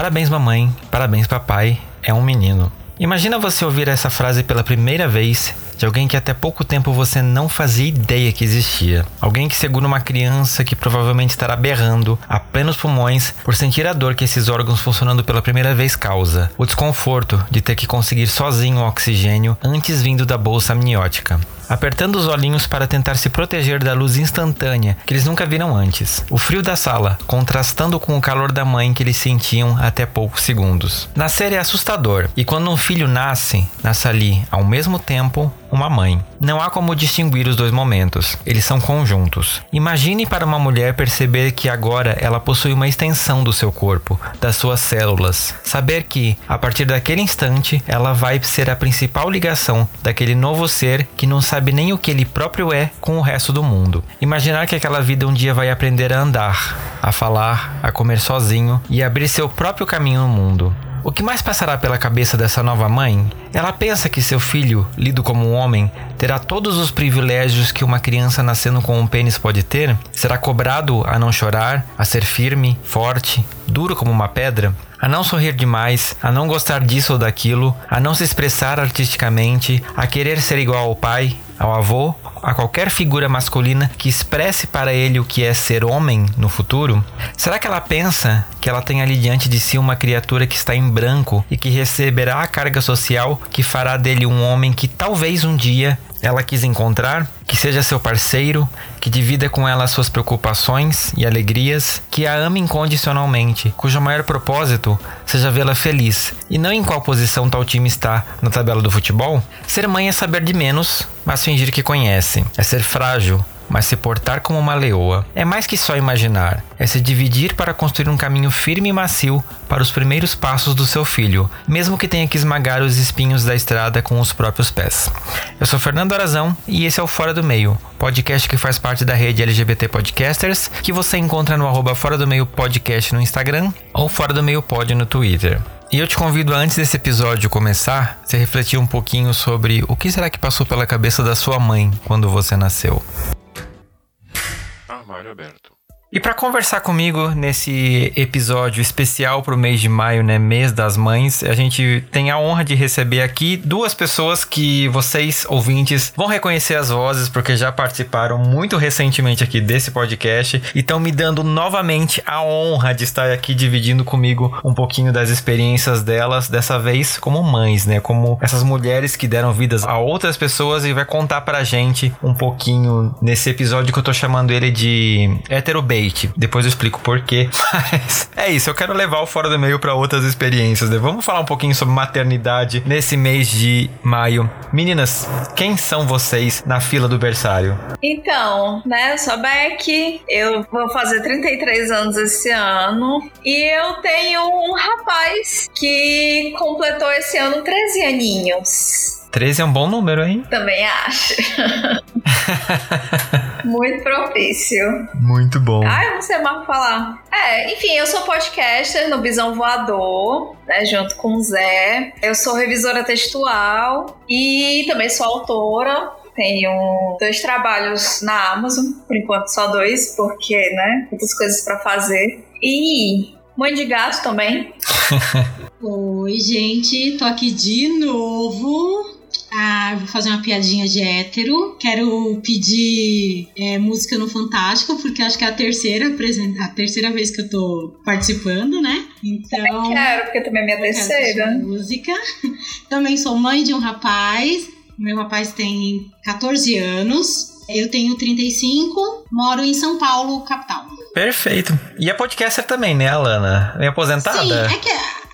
Parabéns, mamãe. Parabéns, papai. É um menino. Imagina você ouvir essa frase pela primeira vez de alguém que até pouco tempo você não fazia ideia que existia. Alguém que segura uma criança que provavelmente estará berrando a plenos pulmões por sentir a dor que esses órgãos funcionando pela primeira vez causa. O desconforto de ter que conseguir sozinho o oxigênio antes vindo da bolsa amniótica apertando os olhinhos para tentar se proteger da luz instantânea que eles nunca viram antes. O frio da sala, contrastando com o calor da mãe que eles sentiam até poucos segundos. Na série é assustador, e quando um filho nasce, nasce ali ao mesmo tempo uma mãe. Não há como distinguir os dois momentos, eles são conjuntos. Imagine para uma mulher perceber que agora ela possui uma extensão do seu corpo, das suas células. Saber que, a partir daquele instante, ela vai ser a principal ligação daquele novo ser que não sabe nem o que ele próprio é com o resto do mundo. Imaginar que aquela vida um dia vai aprender a andar, a falar, a comer sozinho e abrir seu próprio caminho no mundo. O que mais passará pela cabeça dessa nova mãe? Ela pensa que seu filho, lido como um homem, terá todos os privilégios que uma criança nascendo com um pênis pode ter? Será cobrado a não chorar, a ser firme, forte, duro como uma pedra? a não sorrir demais, a não gostar disso ou daquilo, a não se expressar artisticamente, a querer ser igual ao pai, ao avô, a qualquer figura masculina que expresse para ele o que é ser homem no futuro? Será que ela pensa que ela tem ali diante de si uma criatura que está em branco e que receberá a carga social que fará dele um homem que talvez um dia ela quis encontrar, que seja seu parceiro, que divida com ela suas preocupações e alegrias, que a ame incondicionalmente, cujo maior propósito seja vê-la feliz, e não em qual posição tal time está na tabela do futebol? Ser mãe é saber de menos, mas fingir que conhece, é ser frágil, mas se portar como uma leoa. É mais que só imaginar, é se dividir para construir um caminho firme e macio para os primeiros passos do seu filho, mesmo que tenha que esmagar os espinhos da estrada com os próprios pés. Eu sou Fernando Arazão e esse é o Fora do Meio, podcast que faz parte da rede LGBT Podcasters, que você encontra no arroba Fora do Meio Podcast no Instagram ou Fora do Meio Pod no Twitter. E eu te convido, antes desse episódio começar, você refletir um pouquinho sobre o que será que passou pela cabeça da sua mãe quando você nasceu. Armário aberto. E para conversar comigo nesse episódio especial para o mês de maio, né, mês das mães, a gente tem a honra de receber aqui duas pessoas que vocês ouvintes vão reconhecer as vozes porque já participaram muito recentemente aqui desse podcast e estão me dando novamente a honra de estar aqui dividindo comigo um pouquinho das experiências delas, dessa vez como mães, né, como essas mulheres que deram vidas a outras pessoas e vai contar pra gente um pouquinho nesse episódio que eu tô chamando ele de hétero depois eu explico por quê. Mas é isso, eu quero levar o Fora do Meio para outras experiências. Né? Vamos falar um pouquinho sobre maternidade nesse mês de maio. Meninas, quem são vocês na fila do berçário? Então, né, eu sou a Beck, eu vou fazer 33 anos esse ano e eu tenho um rapaz que completou esse ano 13 aninhos. 13 é um bom número, hein? Também acho. Muito propício. Muito bom. Ah, eu não sei mais falar. É, enfim, eu sou podcaster no Bisão Voador, né, junto com o Zé. Eu sou revisora textual e também sou autora. Tenho dois trabalhos na Amazon, por enquanto só dois, porque, né, muitas coisas para fazer. E mãe de gato também. Oi, gente, tô aqui de novo ah, vou fazer uma piadinha de hétero. Quero pedir é, música no Fantástico, porque acho que é a terceira, a terceira vez que eu tô participando, né? Então. Também quero, porque também é minha terceira. Música. Também sou mãe de um rapaz. Meu rapaz tem 14 anos. Eu tenho 35, moro em São Paulo, capital. Perfeito. E a podcaster também, né, Alana? É aposentada? Sim, é que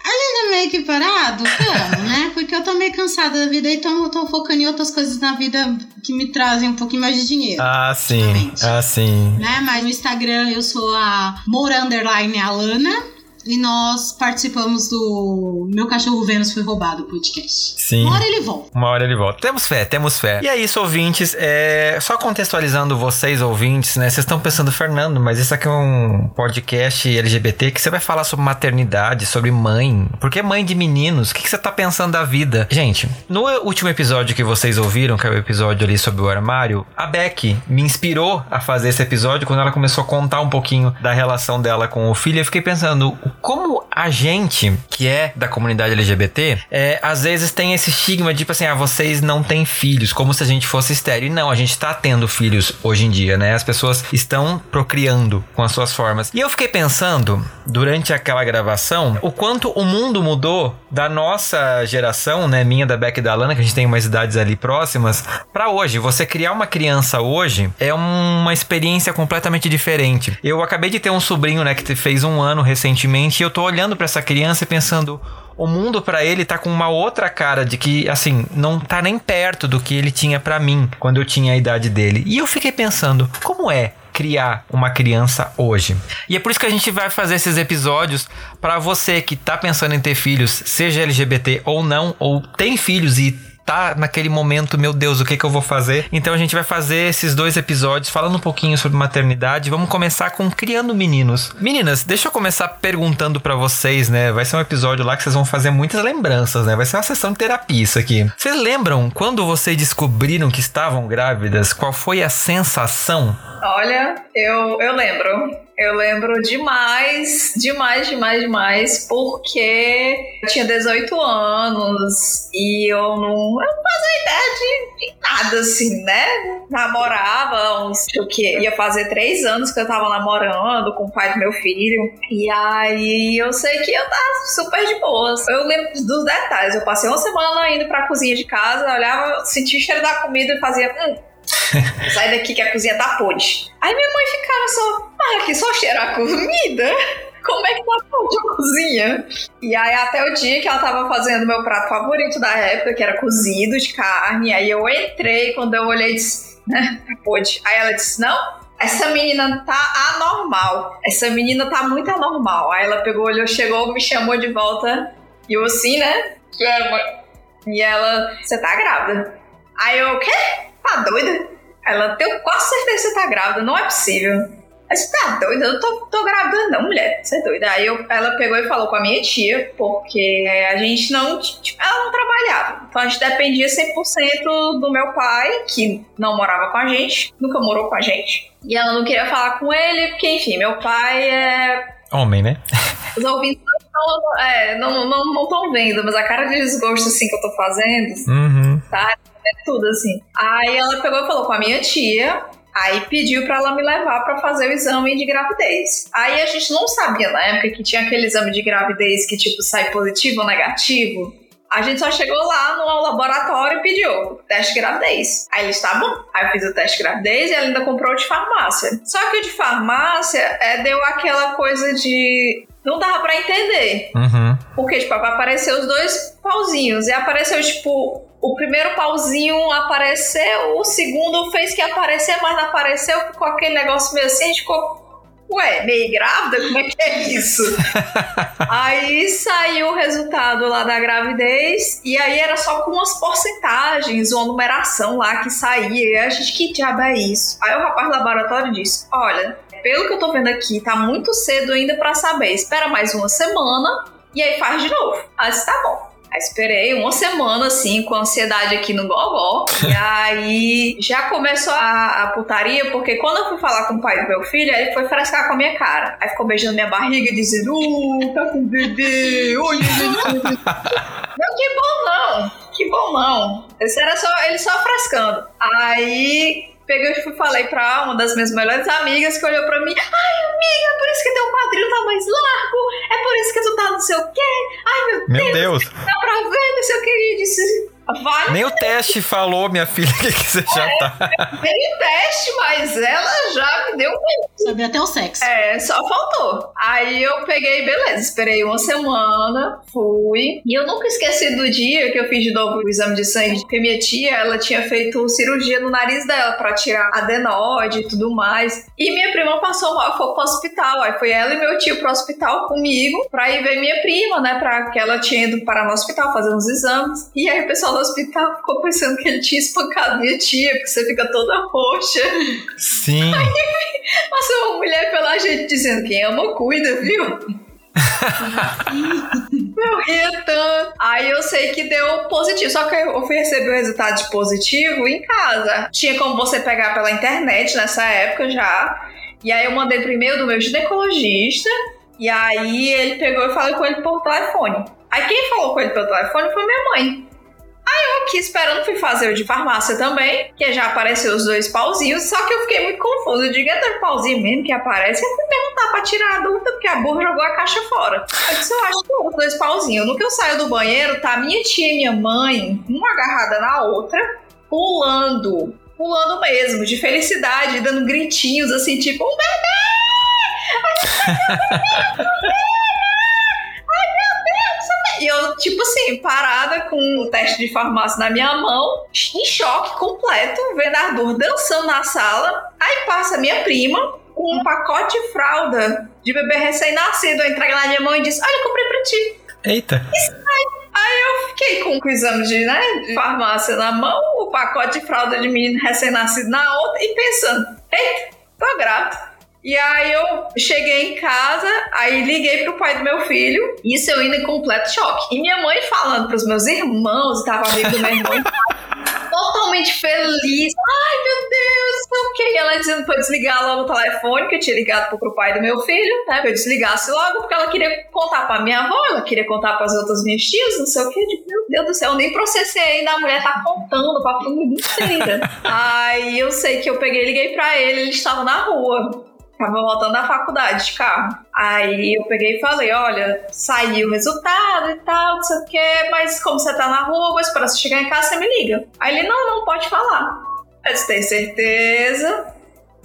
a gente é meio que parado, como, né? Porque eu tô meio cansada da vida, então eu tô focando em outras coisas na vida que me trazem um pouquinho mais de dinheiro. Ah, sim. Ah, sim. Né? Mas no Instagram eu sou a Moura Underline Alana. E nós participamos do Meu Cachorro Vênus Foi Roubado podcast. Sim. Uma hora ele volta. Uma hora ele volta. Temos fé, temos fé. E é isso, ouvintes. É... Só contextualizando vocês, ouvintes, né? Vocês estão pensando, Fernando, mas isso aqui é um podcast LGBT que você vai falar sobre maternidade, sobre mãe. Porque mãe de meninos, o que, que você tá pensando da vida? Gente, no último episódio que vocês ouviram, que é o episódio ali sobre o armário, a Beck me inspirou a fazer esse episódio quando ela começou a contar um pouquinho da relação dela com o filho. Eu fiquei pensando, como a gente, que é da comunidade LGBT, é, às vezes tem esse estigma de, tipo assim, ah, vocês não têm filhos, como se a gente fosse estéreo. E não, a gente tá tendo filhos hoje em dia, né? As pessoas estão procriando com as suas formas. E eu fiquei pensando, durante aquela gravação, o quanto o mundo mudou da nossa geração, né? Minha, da Beck e da Lana, que a gente tem umas idades ali próximas, para hoje. Você criar uma criança hoje é uma experiência completamente diferente. Eu acabei de ter um sobrinho, né, que fez um ano recentemente, e eu tô olhando para essa criança e pensando, o mundo para ele tá com uma outra cara de que, assim, não tá nem perto do que ele tinha para mim quando eu tinha a idade dele. E eu fiquei pensando, como é criar uma criança hoje. E é por isso que a gente vai fazer esses episódios para você que tá pensando em ter filhos, seja LGBT ou não, ou tem filhos e tá naquele momento, meu Deus, o que que eu vou fazer? Então a gente vai fazer esses dois episódios falando um pouquinho sobre maternidade. Vamos começar com criando meninos. Meninas, deixa eu começar perguntando para vocês, né? Vai ser um episódio lá que vocês vão fazer muitas lembranças, né? Vai ser uma sessão de terapia isso aqui. Vocês lembram quando vocês descobriram que estavam grávidas? Qual foi a sensação? Olha, eu, eu lembro. Eu lembro demais, demais, demais, demais, porque eu tinha 18 anos e eu não, eu não fazia ideia de, de, nada, assim, né? Namorava uns, o que ia fazer três anos que eu tava namorando com o pai do meu filho. E aí eu sei que eu tava super de boas. Eu lembro dos detalhes. Eu passei uma semana indo pra cozinha de casa, olhava, sentia o cheiro da comida e fazia. Hum, Sai daqui que a cozinha tá podre. Aí minha mãe ficava só, ah, aqui só cheirar comida. Como é que tá podre a cozinha? E aí até o dia que ela tava fazendo meu prato favorito da época, que era cozido de carne. Aí eu entrei, quando eu olhei, disse, né, tá podre. Aí ela disse, não, essa menina tá anormal. Essa menina tá muito anormal. Aí ela pegou, olhou, chegou, me chamou de volta. E eu assim, né? E ela, você tá grávida. Aí eu, o quê? Tá doida? Ela, tenho quase certeza que você tá grávida, não é possível. Aí você tá doida? Eu não tô, tô grávida, não, mulher. Você é doida. Aí eu, ela pegou e falou com a minha tia, porque a gente não. Tipo, ela não trabalhava. Então a gente dependia 100% do meu pai, que não morava com a gente, nunca morou com a gente. E ela não queria falar com ele, porque, enfim, meu pai é. Homem, né? Os ouvintes não é, não estão não, não vendo, mas a cara de desgosto assim que eu tô fazendo, uhum. tá? É tudo assim. Aí ela pegou e falou com a minha tia, Aí pediu para ela me levar para fazer o exame de gravidez. Aí a gente não sabia na época que tinha aquele exame de gravidez que tipo sai positivo ou negativo. A gente só chegou lá no laboratório e pediu teste de gravidez. Aí eles, tá bom. Aí eu fiz o teste de gravidez e ela ainda comprou o de farmácia. Só que o de farmácia é, deu aquela coisa de. Não dava pra entender. Uhum. Porque, tipo, apareceu os dois pauzinhos. E apareceu, tipo, o primeiro pauzinho apareceu, o segundo fez que aparecer, mas não apareceu, ficou aquele negócio meio assim, a gente ficou. Ué, meio grávida? Como é que é isso? aí saiu o resultado lá da gravidez, e aí era só com umas porcentagens, uma numeração lá que saía. E a gente, que diabo é isso? Aí o rapaz do laboratório disse: Olha, pelo que eu tô vendo aqui, tá muito cedo ainda para saber. Espera mais uma semana e aí faz de novo. Aí disse, tá bom. Aí esperei uma semana, assim, com ansiedade aqui no gogó. e aí já começou a, a, putaria, porque quando eu fui falar com o pai do meu filho, ele foi frescar com a minha cara. Aí ficou beijando minha barriga e dizendo: Uh, tá com bebê, oi, Não, que bom não, que bom não. Esse era só, ele só frescando. Aí peguei e falei pra uma das minhas melhores amigas que olhou pra mim. Ai, amiga, é por isso que teu quadril tá mais largo. É por isso que tu tá não sei o quê. Ai, meu, meu Deus. Deus. Dá pra ver, não sei o que. E disse, vai. Nem o teste falou, minha filha, que você já tá. Nem o teste, mas ela já me deu um Saber até o sexo. É, só faltou. Aí eu peguei, beleza, esperei uma semana, fui. E eu nunca esqueci do dia que eu fiz de novo o exame de sangue, porque minha tia, ela tinha feito cirurgia no nariz dela pra tirar adenoide e tudo mais. E minha prima passou mal, foi pro hospital. Aí foi ela e meu tio pro hospital comigo pra ir ver minha prima, né? Pra que ela tinha ido parar no hospital fazer uns exames. E aí o pessoal do hospital ficou pensando que ele tinha espancado minha tia, porque você fica toda roxa. Sim. Passou uma mulher pela gente dizendo: quem ama, cuida, viu? eu ria tanto. Aí eu sei que deu positivo. Só que eu fui receber o resultado de positivo em casa. Tinha como você pegar pela internet nessa época já. E aí eu mandei pro e-mail do meu ginecologista. E aí ele pegou e falou com ele por telefone. Aí quem falou com ele pelo telefone foi minha mãe. Aí eu aqui esperando, fui fazer o de farmácia também, que já apareceu os dois pauzinhos, só que eu fiquei muito confusa. Eu digo, é dois pauzinhos mesmo que aparece? Eu fui perguntar pra tirar a dúvida, porque a burra jogou a caixa fora. Eu disse, eu acho que os dois pauzinhos. No que eu saio do banheiro, tá minha tia e minha mãe, uma agarrada na outra, pulando. Pulando mesmo, de felicidade, dando gritinhos assim, tipo, um bebê! E eu, tipo assim, parada com o teste de farmácia na minha mão, em choque completo, vendo a Arthur dançando na sala. Aí passa minha prima com um pacote de fralda de bebê recém-nascido. Eu entreguei na minha mão e disse: Olha, eu comprei pra ti. Eita. Aí eu fiquei com o exame de, né, de farmácia na mão, o pacote de fralda de menino recém-nascido na outra e pensando: Eita, tô grávida. E aí eu cheguei em casa, aí liguei pro pai do meu filho, isso eu indo em completo choque. E minha mãe falando pros meus irmãos, tava amigo do meu irmão, totalmente feliz. Ai, meu Deus, não que E ela dizendo pra eu desligar logo o telefone, que eu tinha ligado pro, pro pai do meu filho, né? Pra eu desligasse logo, porque ela queria contar pra minha avó, ela queria contar pras outras minhas tias, não sei o que. Eu digo, meu Deus do céu, eu nem processei ainda, a mulher tá contando pra família inteira. aí eu sei que eu peguei e liguei pra ele, ele estava na rua. Tava voltando da faculdade de carro. Aí eu peguei e falei: olha, saiu o resultado e tal, não sei o quê, mas como você tá na rua, vou esperar você chegar em casa, você me liga. Aí ele: não, não, pode falar. Eu disse: tem certeza?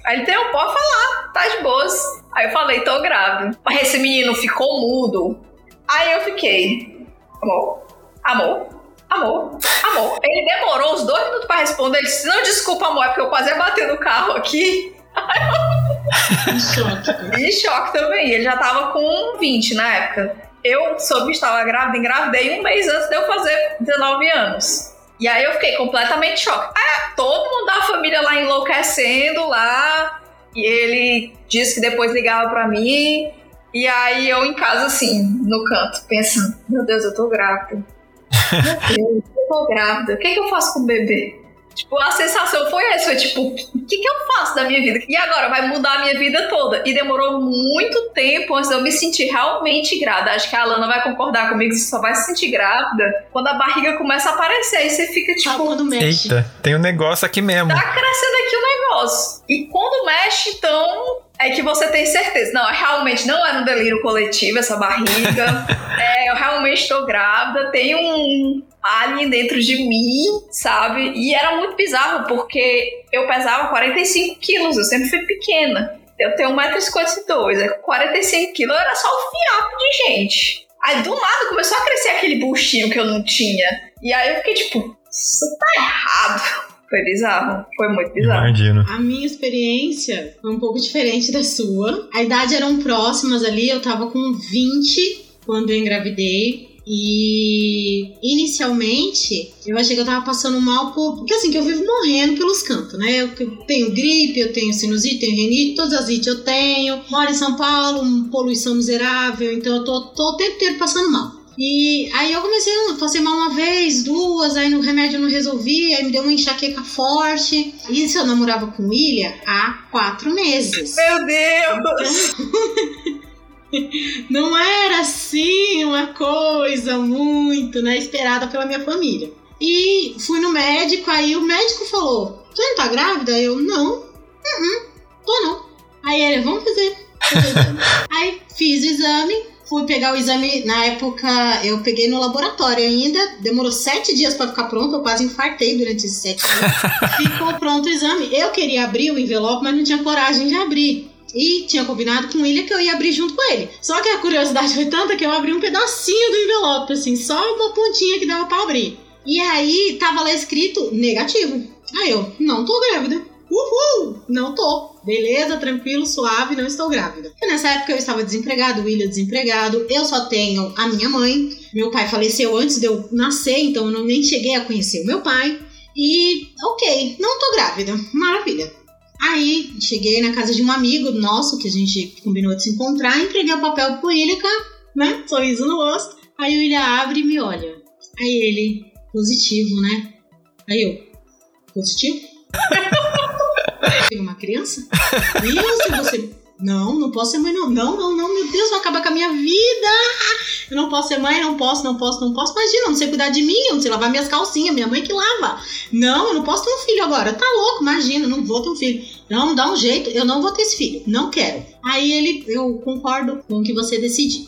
Aí ele: tem, pode falar, tá de boas. Aí eu falei: tô grávida. Mas esse menino ficou mudo. Aí eu fiquei: amor, amor, amor, amor. Ele demorou uns dois minutos pra responder. Ele disse: não, desculpa, amor, é porque eu quase bater no carro aqui. Em choque. Em choque também. Ele já tava com 20 na época. Eu soube que estava grávida, engravidei um mês antes de eu fazer 19 anos. E aí eu fiquei completamente choque. Ah, todo mundo da família lá enlouquecendo lá. E ele disse que depois ligava pra mim. E aí eu em casa, assim, no canto, pensando: Meu Deus, eu tô grávida. Meu Deus, eu tô grávida. O que, é que eu faço com o bebê? Tipo, a sensação foi essa, foi tipo, o que, que eu faço da minha vida? E agora vai mudar a minha vida toda. E demorou muito tempo antes de eu me sentir realmente grávida. Acho que a Alana vai concordar comigo, você só vai se sentir grávida quando a barriga começa a aparecer. E você fica tipo. Só quando mexe. Eita, tem um negócio aqui mesmo. Tá crescendo aqui o negócio. E quando mexe, então. É que você tem certeza. Não, realmente não é um delírio coletivo essa barriga. é, eu realmente estou grávida. Tem um alien dentro de mim, sabe? E era muito bizarro, porque eu pesava 45 quilos, eu sempre fui pequena. Eu tenho 1,52m, 45 quilos era só um fiapo de gente. Aí do nada começou a crescer aquele buchinho que eu não tinha. E aí eu fiquei tipo, isso tá errado. Foi bizarro, foi muito bizarro. Imagino. A minha experiência foi um pouco diferente da sua. A idade eram próximas ali, eu tava com 20 quando eu engravidei. E inicialmente eu achei que eu tava passando mal por. Porque assim, que eu vivo morrendo pelos cantos, né? Eu tenho gripe, eu tenho sinusite, tenho renite, todas as ites eu tenho. Moro em São Paulo, poluição miserável, então eu tô, tô o tempo inteiro passando mal. E aí eu comecei, eu passei mal uma vez, duas, aí no remédio eu não resolvi, aí me deu uma enxaqueca forte. Isso eu namorava com William há quatro meses. Meu Deus! Não era assim uma coisa muito, né, esperada pela minha família. E fui no médico, aí o médico falou: Você não tá grávida? Eu, não. Uhum, tô não. Aí ele, vamos fazer. aí fiz o exame, fui pegar o exame. Na época eu peguei no laboratório ainda, demorou sete dias pra ficar pronto, eu quase infartei durante esses sete dias. Ficou pronto o exame. Eu queria abrir o envelope, mas não tinha coragem de abrir. E tinha combinado com o William que eu ia abrir junto com ele. Só que a curiosidade foi tanta que eu abri um pedacinho do envelope, assim, só uma pontinha que dava para abrir. E aí tava lá escrito negativo. Aí eu, não tô grávida. Uhul! Não tô. Beleza, tranquilo, suave, não estou grávida. E nessa época eu estava desempregado, o William desempregado, eu só tenho a minha mãe. Meu pai faleceu antes de eu nascer, então eu nem cheguei a conhecer o meu pai. E, ok, não tô grávida. Maravilha. Aí cheguei na casa de um amigo nosso que a gente combinou de se encontrar, entreguei o papel pro William, né? Sorriso no rosto. Aí o William abre e me olha. Aí ele, positivo, né? Aí eu, positivo? Uma criança? Isso, você não, não posso ser mãe, não. Não, não, não, meu Deus, vai acabar com a minha vida. Eu não posso ser mãe, não posso, não posso, não posso. Imagina, eu não sei cuidar de mim, eu não sei lavar minhas calcinhas, minha mãe que lava. Não, eu não posso ter um filho agora. Tá louco, imagina, não vou ter um filho. Não, dá um jeito, eu não vou ter esse filho, não quero. Aí ele, eu concordo com o que você decidir.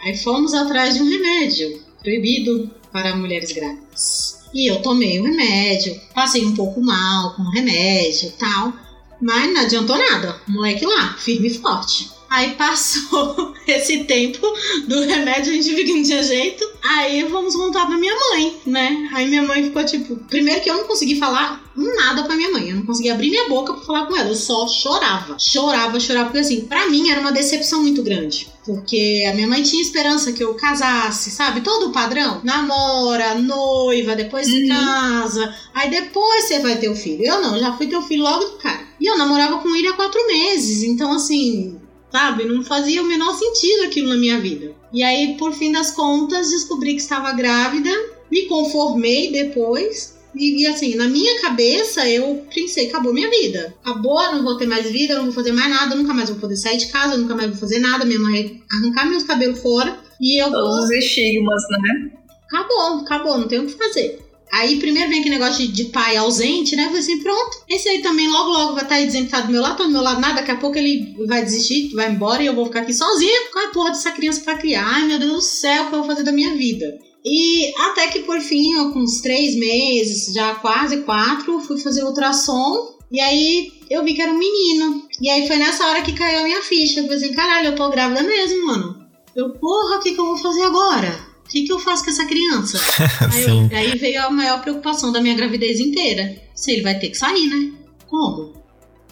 Aí fomos atrás de um remédio proibido para mulheres grávidas. E eu tomei o remédio, passei um pouco mal com o remédio tal. Mas não adiantou nada. Moleque lá, firme e forte. Aí passou esse tempo do remédio, a gente viu que não tinha jeito. Aí vamos contar pra minha mãe, né? Aí minha mãe ficou tipo. Primeiro que eu não consegui falar nada pra minha mãe. Eu não conseguia abrir minha boca pra falar com ela. Eu só chorava. Chorava, chorava. Porque assim, pra mim era uma decepção muito grande. Porque a minha mãe tinha esperança que eu casasse, sabe? Todo o padrão. Namora, noiva, depois uhum. casa. Aí depois você vai ter o filho. Eu não, já fui ter o filho logo do cara. E eu namorava com ele há quatro meses. Então, assim, sabe? Não fazia o menor sentido aquilo na minha vida. E aí, por fim das contas, descobri que estava grávida, me conformei depois. E, e, assim, na minha cabeça, eu pensei, acabou minha vida. Acabou, não vou ter mais vida, não vou fazer mais nada, nunca mais vou poder sair de casa, nunca mais vou fazer nada, minha mãe arrancar meus cabelos fora. E eu Todos os estigmas, né? Acabou, acabou, não tem o que fazer. Aí primeiro vem aquele negócio de, de pai ausente, né? Falei assim, pronto. Esse aí também logo, logo vai estar aí desempregado do meu lado, tá do meu lado nada. Daqui a pouco ele vai desistir, vai embora e eu vou ficar aqui sozinha com a porra dessa criança pra criar. Ai, meu Deus do céu, o que eu vou fazer da minha vida? E até que por fim, eu, com uns três meses, já quase quatro, fui fazer ultrassom. E aí eu vi que era um menino. E aí foi nessa hora que caiu a minha ficha. Eu falei assim, caralho, eu tô grávida mesmo, mano. Eu, porra, o que, que eu vou fazer agora? O que, que eu faço com essa criança? aí, eu, aí, veio a maior preocupação da minha gravidez inteira. Se ele vai ter que sair, né? Como?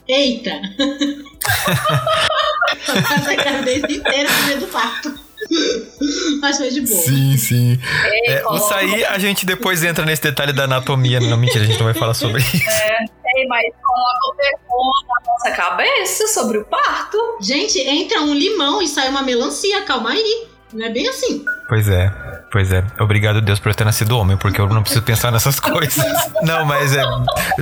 Eita! Essa gravidez inteira no meio do parto. Mas foi de boa. Sim, sim. É, o sair, a gente depois entra nesse detalhe da anatomia. Não, mentira, a gente não vai falar sobre isso. É, é mas coloca o na nossa cabeça sobre o parto. Gente, entra um limão e sai uma melancia, calma aí. Não é bem assim. Pois é, pois é. Obrigado, Deus, por eu ter nascido homem, porque eu não preciso pensar nessas coisas. Não, mas é.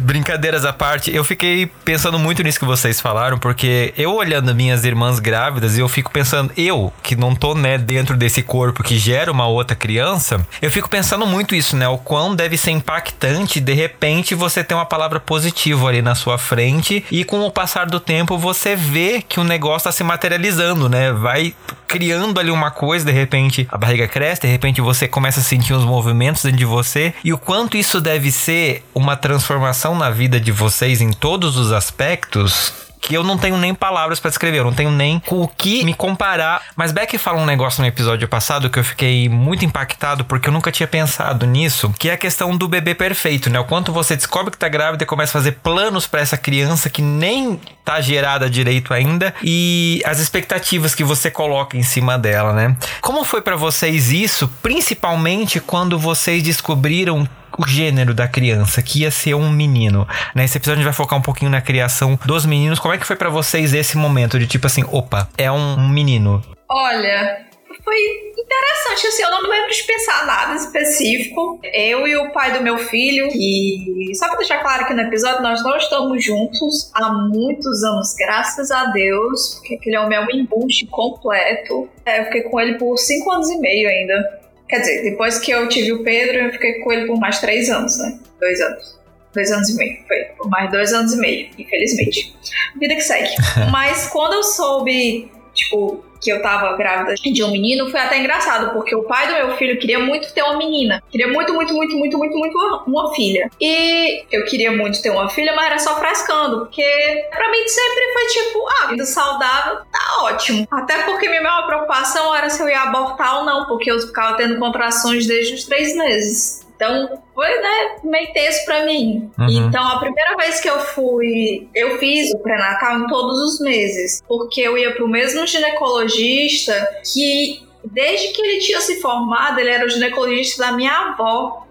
Brincadeiras à parte, eu fiquei pensando muito nisso que vocês falaram, porque eu olhando minhas irmãs grávidas, eu fico pensando, eu, que não tô, né, dentro desse corpo que gera uma outra criança, eu fico pensando muito isso, né? O quão deve ser impactante, de repente, você ter uma palavra positiva ali na sua frente e com o passar do tempo você vê que o negócio tá se materializando, né? Vai criando ali uma coisa, de repente a barriga cresce, de repente você começa a sentir os movimentos dentro de você e o quanto isso deve ser uma transformação na vida de vocês em todos os aspectos que eu não tenho nem palavras para descrever, eu não tenho nem com o que me comparar. Mas Beck fala um negócio no episódio passado que eu fiquei muito impactado porque eu nunca tinha pensado nisso, que é a questão do bebê perfeito, né? O quanto você descobre que tá grávida e começa a fazer planos para essa criança que nem tá gerada direito ainda e as expectativas que você coloca em cima dela, né? Como foi para vocês isso, principalmente quando vocês descobriram o gênero da criança, que ia ser um menino. Nesse episódio a gente vai focar um pouquinho na criação dos meninos. Como é que foi para vocês esse momento de tipo assim, opa, é um menino? Olha, foi interessante, assim, eu não lembro de pensar nada específico. Eu e o pai do meu filho, e só pra deixar claro aqui no episódio, nós não estamos juntos há muitos anos, graças a Deus, porque aquele homem é um embuste completo. É, eu fiquei com ele por cinco anos e meio ainda. Quer dizer, depois que eu tive o Pedro, eu fiquei com ele por mais três anos, né? Dois anos. Dois anos e meio. Foi por mais dois anos e meio, infelizmente. Vida que segue. Mas quando eu soube tipo, que eu tava grávida de um menino, foi até engraçado, porque o pai do meu filho queria muito ter uma menina. Queria muito, muito, muito, muito, muito, muito uma, filha. E eu queria muito ter uma filha, mas era só frescando, porque pra mim sempre foi tipo, ah, vida saudável, tá ótimo. Até porque minha maior preocupação era se eu ia abortar ou não, porque eu ficava tendo contrações desde os três meses. Então, foi, né, meio tenso pra mim. Uhum. Então, a primeira vez que eu fui, eu fiz o pré-natal em todos os meses, porque eu ia pro mesmo ginecologista que, desde que ele tinha se formado, ele era o ginecologista da minha avó.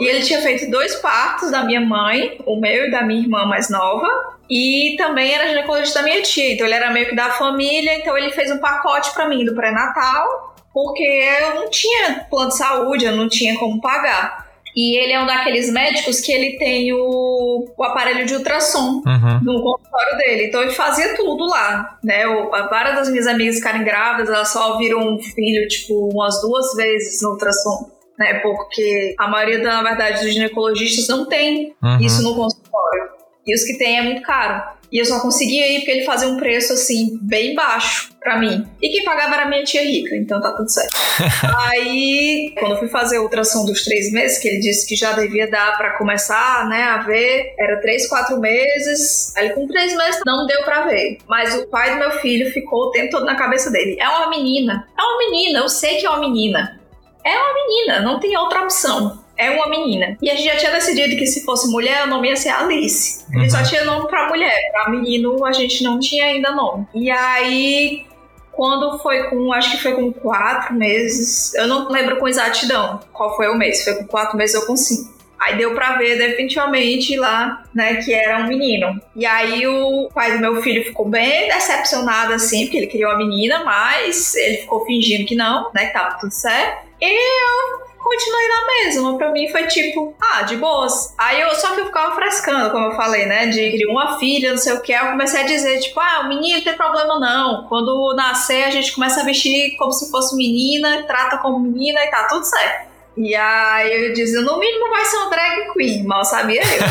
E ele tinha feito dois partos da minha mãe, o meu e da minha irmã mais nova. E também era ginecologista da minha tia, então ele era meio que da família, então ele fez um pacote para mim do pré-natal, porque eu não tinha plano de saúde, eu não tinha como pagar. E ele é um daqueles médicos que ele tem o, o aparelho de ultrassom uhum. no consultório dele. Então ele fazia tudo lá, né? O, várias das minhas amigas ficarem grávidas, elas só viram um filho, tipo, umas duas vezes no ultrassom. Né, porque a maioria, na verdade, dos ginecologistas não tem uhum. isso no consultório. E os que tem é muito caro. E eu só conseguia ir porque ele fazia um preço assim, bem baixo para mim. E quem pagava era minha tia rica, então tá tudo certo. Aí, quando eu fui fazer a ultrassom dos três meses, que ele disse que já devia dar para começar, né, a ver, era três, quatro meses. Aí, com três meses, não deu para ver. Mas o pai do meu filho ficou o tempo todo na cabeça dele. É uma menina. É uma menina, eu sei que é uma menina. É uma menina, não tem outra opção é uma menina. E a gente já tinha decidido que se fosse mulher, o nome ia ser Alice. Gente uhum. só tinha nome pra mulher. Pra menino, a gente não tinha ainda nome. E aí, quando foi com, acho que foi com quatro meses, eu não lembro com exatidão qual foi o mês, foi com quatro meses ou com cinco. Aí deu pra ver definitivamente lá, né, que era um menino. E aí o pai do meu filho ficou bem decepcionado, assim, porque ele queria uma menina, mas ele ficou fingindo que não, né, que tava tudo certo. E eu continuei na mesma. Pra mim foi tipo, ah, de boas. Aí eu só que eu ficava frescando, como eu falei, né? De uma filha, não sei o que. Eu comecei a dizer, tipo, ah, o menino não tem problema não. Quando nascer, a gente começa a vestir como se fosse menina, trata como menina e tá tudo certo. E aí eu dizia, no mínimo vai ser uma drag queen, mal sabia eu.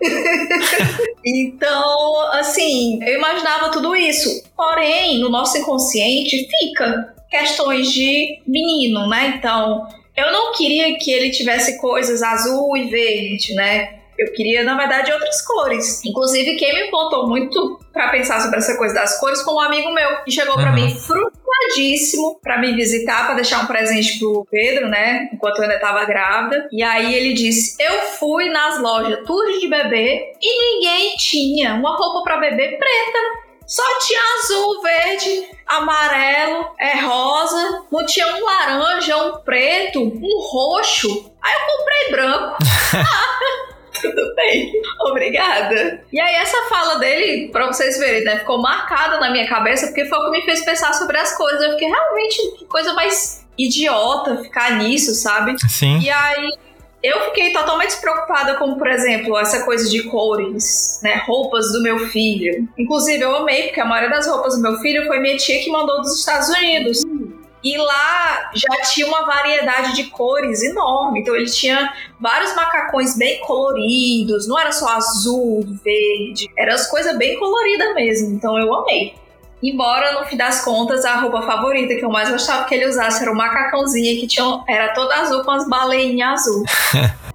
então, assim, eu imaginava tudo isso. Porém, no nosso inconsciente fica questões de menino, né? Então, eu não queria que ele tivesse coisas azul e verde, né? Eu queria, na verdade, outras cores. Inclusive, quem me contou muito para pensar sobre essa coisa das cores foi um amigo meu que chegou uhum. para mim frustradíssimo para me visitar, para deixar um presente pro Pedro, né? Enquanto eu ainda tava grávida. E aí ele disse: Eu fui nas lojas tudo de bebê e ninguém tinha uma roupa para bebê preta. Só tinha azul, verde, amarelo, é rosa, não tinha um laranja, um preto, um roxo. Aí eu comprei branco. tudo bem, obrigada. E aí essa fala dele, pra vocês verem, né, ficou marcada na minha cabeça porque foi o que me fez pensar sobre as coisas. Eu fiquei realmente que coisa mais idiota ficar nisso, sabe? Sim. E aí eu fiquei totalmente preocupada com, por exemplo, essa coisa de cores, né? Roupas do meu filho. Inclusive, eu amei, porque a maioria das roupas do meu filho foi minha tia que mandou dos Estados Unidos. E lá já tinha uma variedade de cores enorme. Então ele tinha vários macacões bem coloridos, não era só azul, verde, era as coisas bem coloridas mesmo. Então eu amei. Embora, no fim das contas, a roupa favorita que eu mais gostava que ele usasse era o macacãozinho que tinha, era todo azul com as baleinhas azul.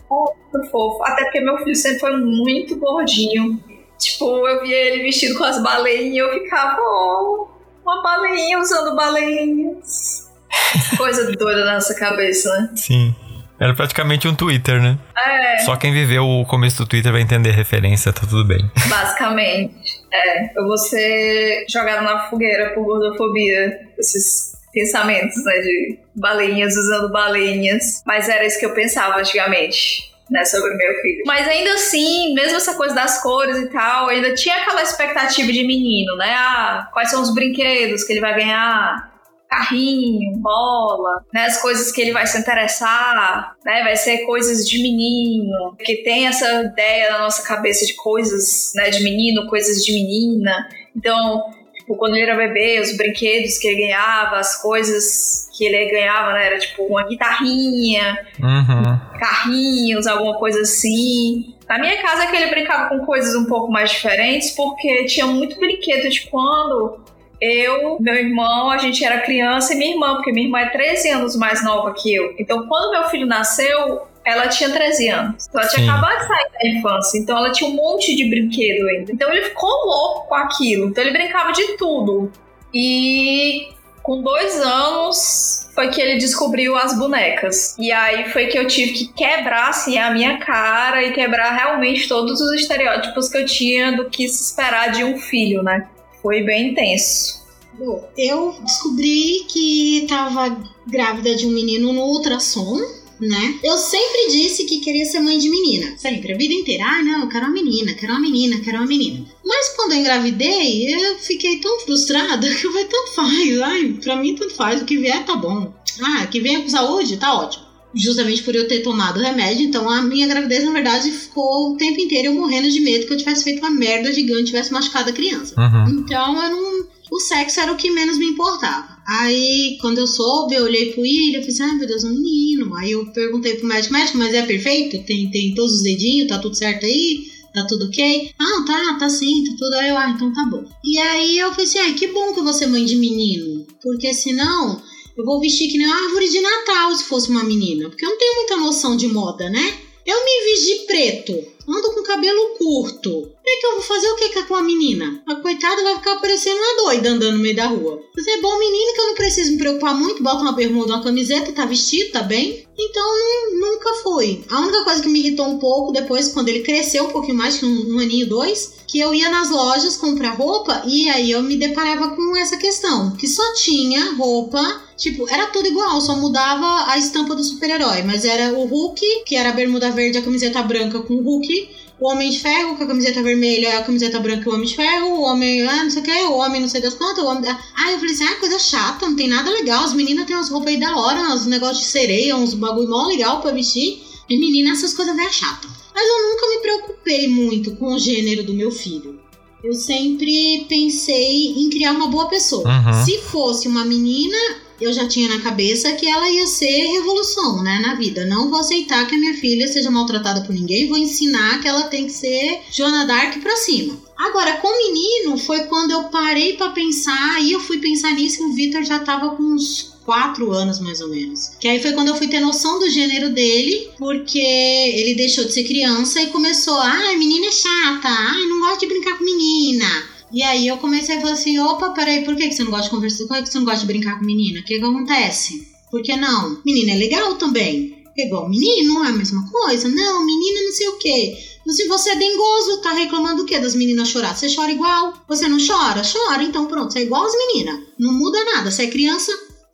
muito fofo. Até porque meu filho sempre foi muito gordinho. Tipo, eu via ele vestido com as baleinhas e eu ficava, oh, uma baleinha usando baleinhas. Coisa doida na nossa cabeça, né? Sim. Era praticamente um Twitter, né? É. Só quem viveu o começo do Twitter vai entender a referência, tá tudo bem. Basicamente. É, eu vou ser jogada na fogueira por gordofobia, esses pensamentos, né, de baleinhas usando baleinhas. Mas era isso que eu pensava antigamente. Né, sobre meu filho. Mas ainda assim, mesmo essa coisa das cores e tal, ainda tinha aquela expectativa de menino, né? Ah, quais são os brinquedos que ele vai ganhar? Carrinho, bola, né? As coisas que ele vai se interessar, né? Vai ser coisas de menino, que tem essa ideia na nossa cabeça de coisas, né? De menino, coisas de menina. Então, tipo, quando ele era bebê, os brinquedos que ele ganhava, as coisas que ele ganhava, né? Era tipo uma guitarrinha, uhum. carrinhos, alguma coisa assim. Na minha casa é que ele brincava com coisas um pouco mais diferentes, porque tinha muito brinquedo de quando eu, meu irmão, a gente era criança e minha irmã, porque minha irmã é 13 anos mais nova que eu. Então, quando meu filho nasceu, ela tinha 13 anos. Ela tinha Sim. acabado de sair da infância. Então ela tinha um monte de brinquedo ainda. Então ele ficou louco com aquilo. Então ele brincava de tudo. E com dois anos foi que ele descobriu as bonecas. E aí foi que eu tive que quebrar assim a minha cara e quebrar realmente todos os estereótipos que eu tinha do que se esperar de um filho, né? Foi bem intenso. Bom, eu descobri que estava grávida de um menino no ultrassom né? Eu sempre disse que queria ser mãe de menina. Sempre, a vida inteira. Ah, não, eu quero uma menina, quero uma menina, quero uma menina. Mas quando eu engravidei, eu fiquei tão frustrada que eu falei, tanto faz. Ai, pra mim, tanto faz. O que vier tá bom. Ah, que venha com saúde, tá ótimo justamente por eu ter tomado remédio. Então a minha gravidez, na verdade, ficou o tempo inteiro eu morrendo de medo que eu tivesse feito uma merda gigante, tivesse machucado a criança. Uhum. Então eu não. O sexo era o que menos me importava. Aí, quando eu soube, eu olhei pro William e falei assim, ah, meu Deus, é um menino. Aí eu perguntei pro médico, médico, mas é perfeito? Tem, tem todos os dedinhos, tá tudo certo aí? Tá tudo ok? Ah, tá, tá sim, tá tudo aí. Eu, ah, então tá bom. E aí eu falei assim, ah, que bom que vou ser mãe de menino. Porque senão eu vou vestir que nem uma árvore de Natal se fosse uma menina. Porque eu não tenho muita noção de moda, né? Eu me visto de preto ando com cabelo curto. É que eu vou fazer o que com a menina? A coitada vai ficar parecendo uma doida andando no meio da rua. Mas é bom menino que eu não preciso me preocupar muito, bota uma bermuda, uma camiseta, tá vestido, tá bem? Então nunca foi. A única coisa que me irritou um pouco depois, quando ele cresceu um pouquinho mais, um, um aninho, dois, que eu ia nas lojas comprar roupa e aí eu me deparava com essa questão, que só tinha roupa Tipo, era tudo igual, só mudava a estampa do super-herói. Mas era o Hulk, que era a bermuda verde a camiseta branca com o Hulk. O Homem de Ferro com a camiseta vermelha a camiseta branca e o Homem de Ferro. O Homem, ah, não sei o que, o Homem não sei das quantas. O homem... Ah, eu falei assim, ah, coisa chata, não tem nada legal. As meninas têm umas roupas aí da hora, uns negócios de sereia, uns bagulho mó legal pra vestir. E menina, essas coisas é chata. Mas eu nunca me preocupei muito com o gênero do meu filho. Eu sempre pensei em criar uma boa pessoa. Uhum. Se fosse uma menina, eu já tinha na cabeça que ela ia ser revolução, né, na vida. Não vou aceitar que a minha filha seja maltratada por ninguém, vou ensinar que ela tem que ser Joana Dark pra cima. Agora, com o menino, foi quando eu parei para pensar, e eu fui pensar nisso e o Victor já tava com uns quatro anos mais ou menos. Que aí foi quando eu fui ter noção do gênero dele, porque ele deixou de ser criança e começou, ah, menina é chata, ah, não gosto de brincar com menina. E aí eu comecei a falar assim, opa, peraí, por que você não gosta de conversar? Por que você não gosta de brincar com menina? O que, que acontece? Por que não? Menina é legal também. É igual menino, é a mesma coisa. Não, menina não sei o quê. Mas se você é dengoso, tá reclamando o quê das meninas chorar? Você chora igual? Você não chora? Chora, então pronto, você é igual as meninas. Não muda nada. Você é criança,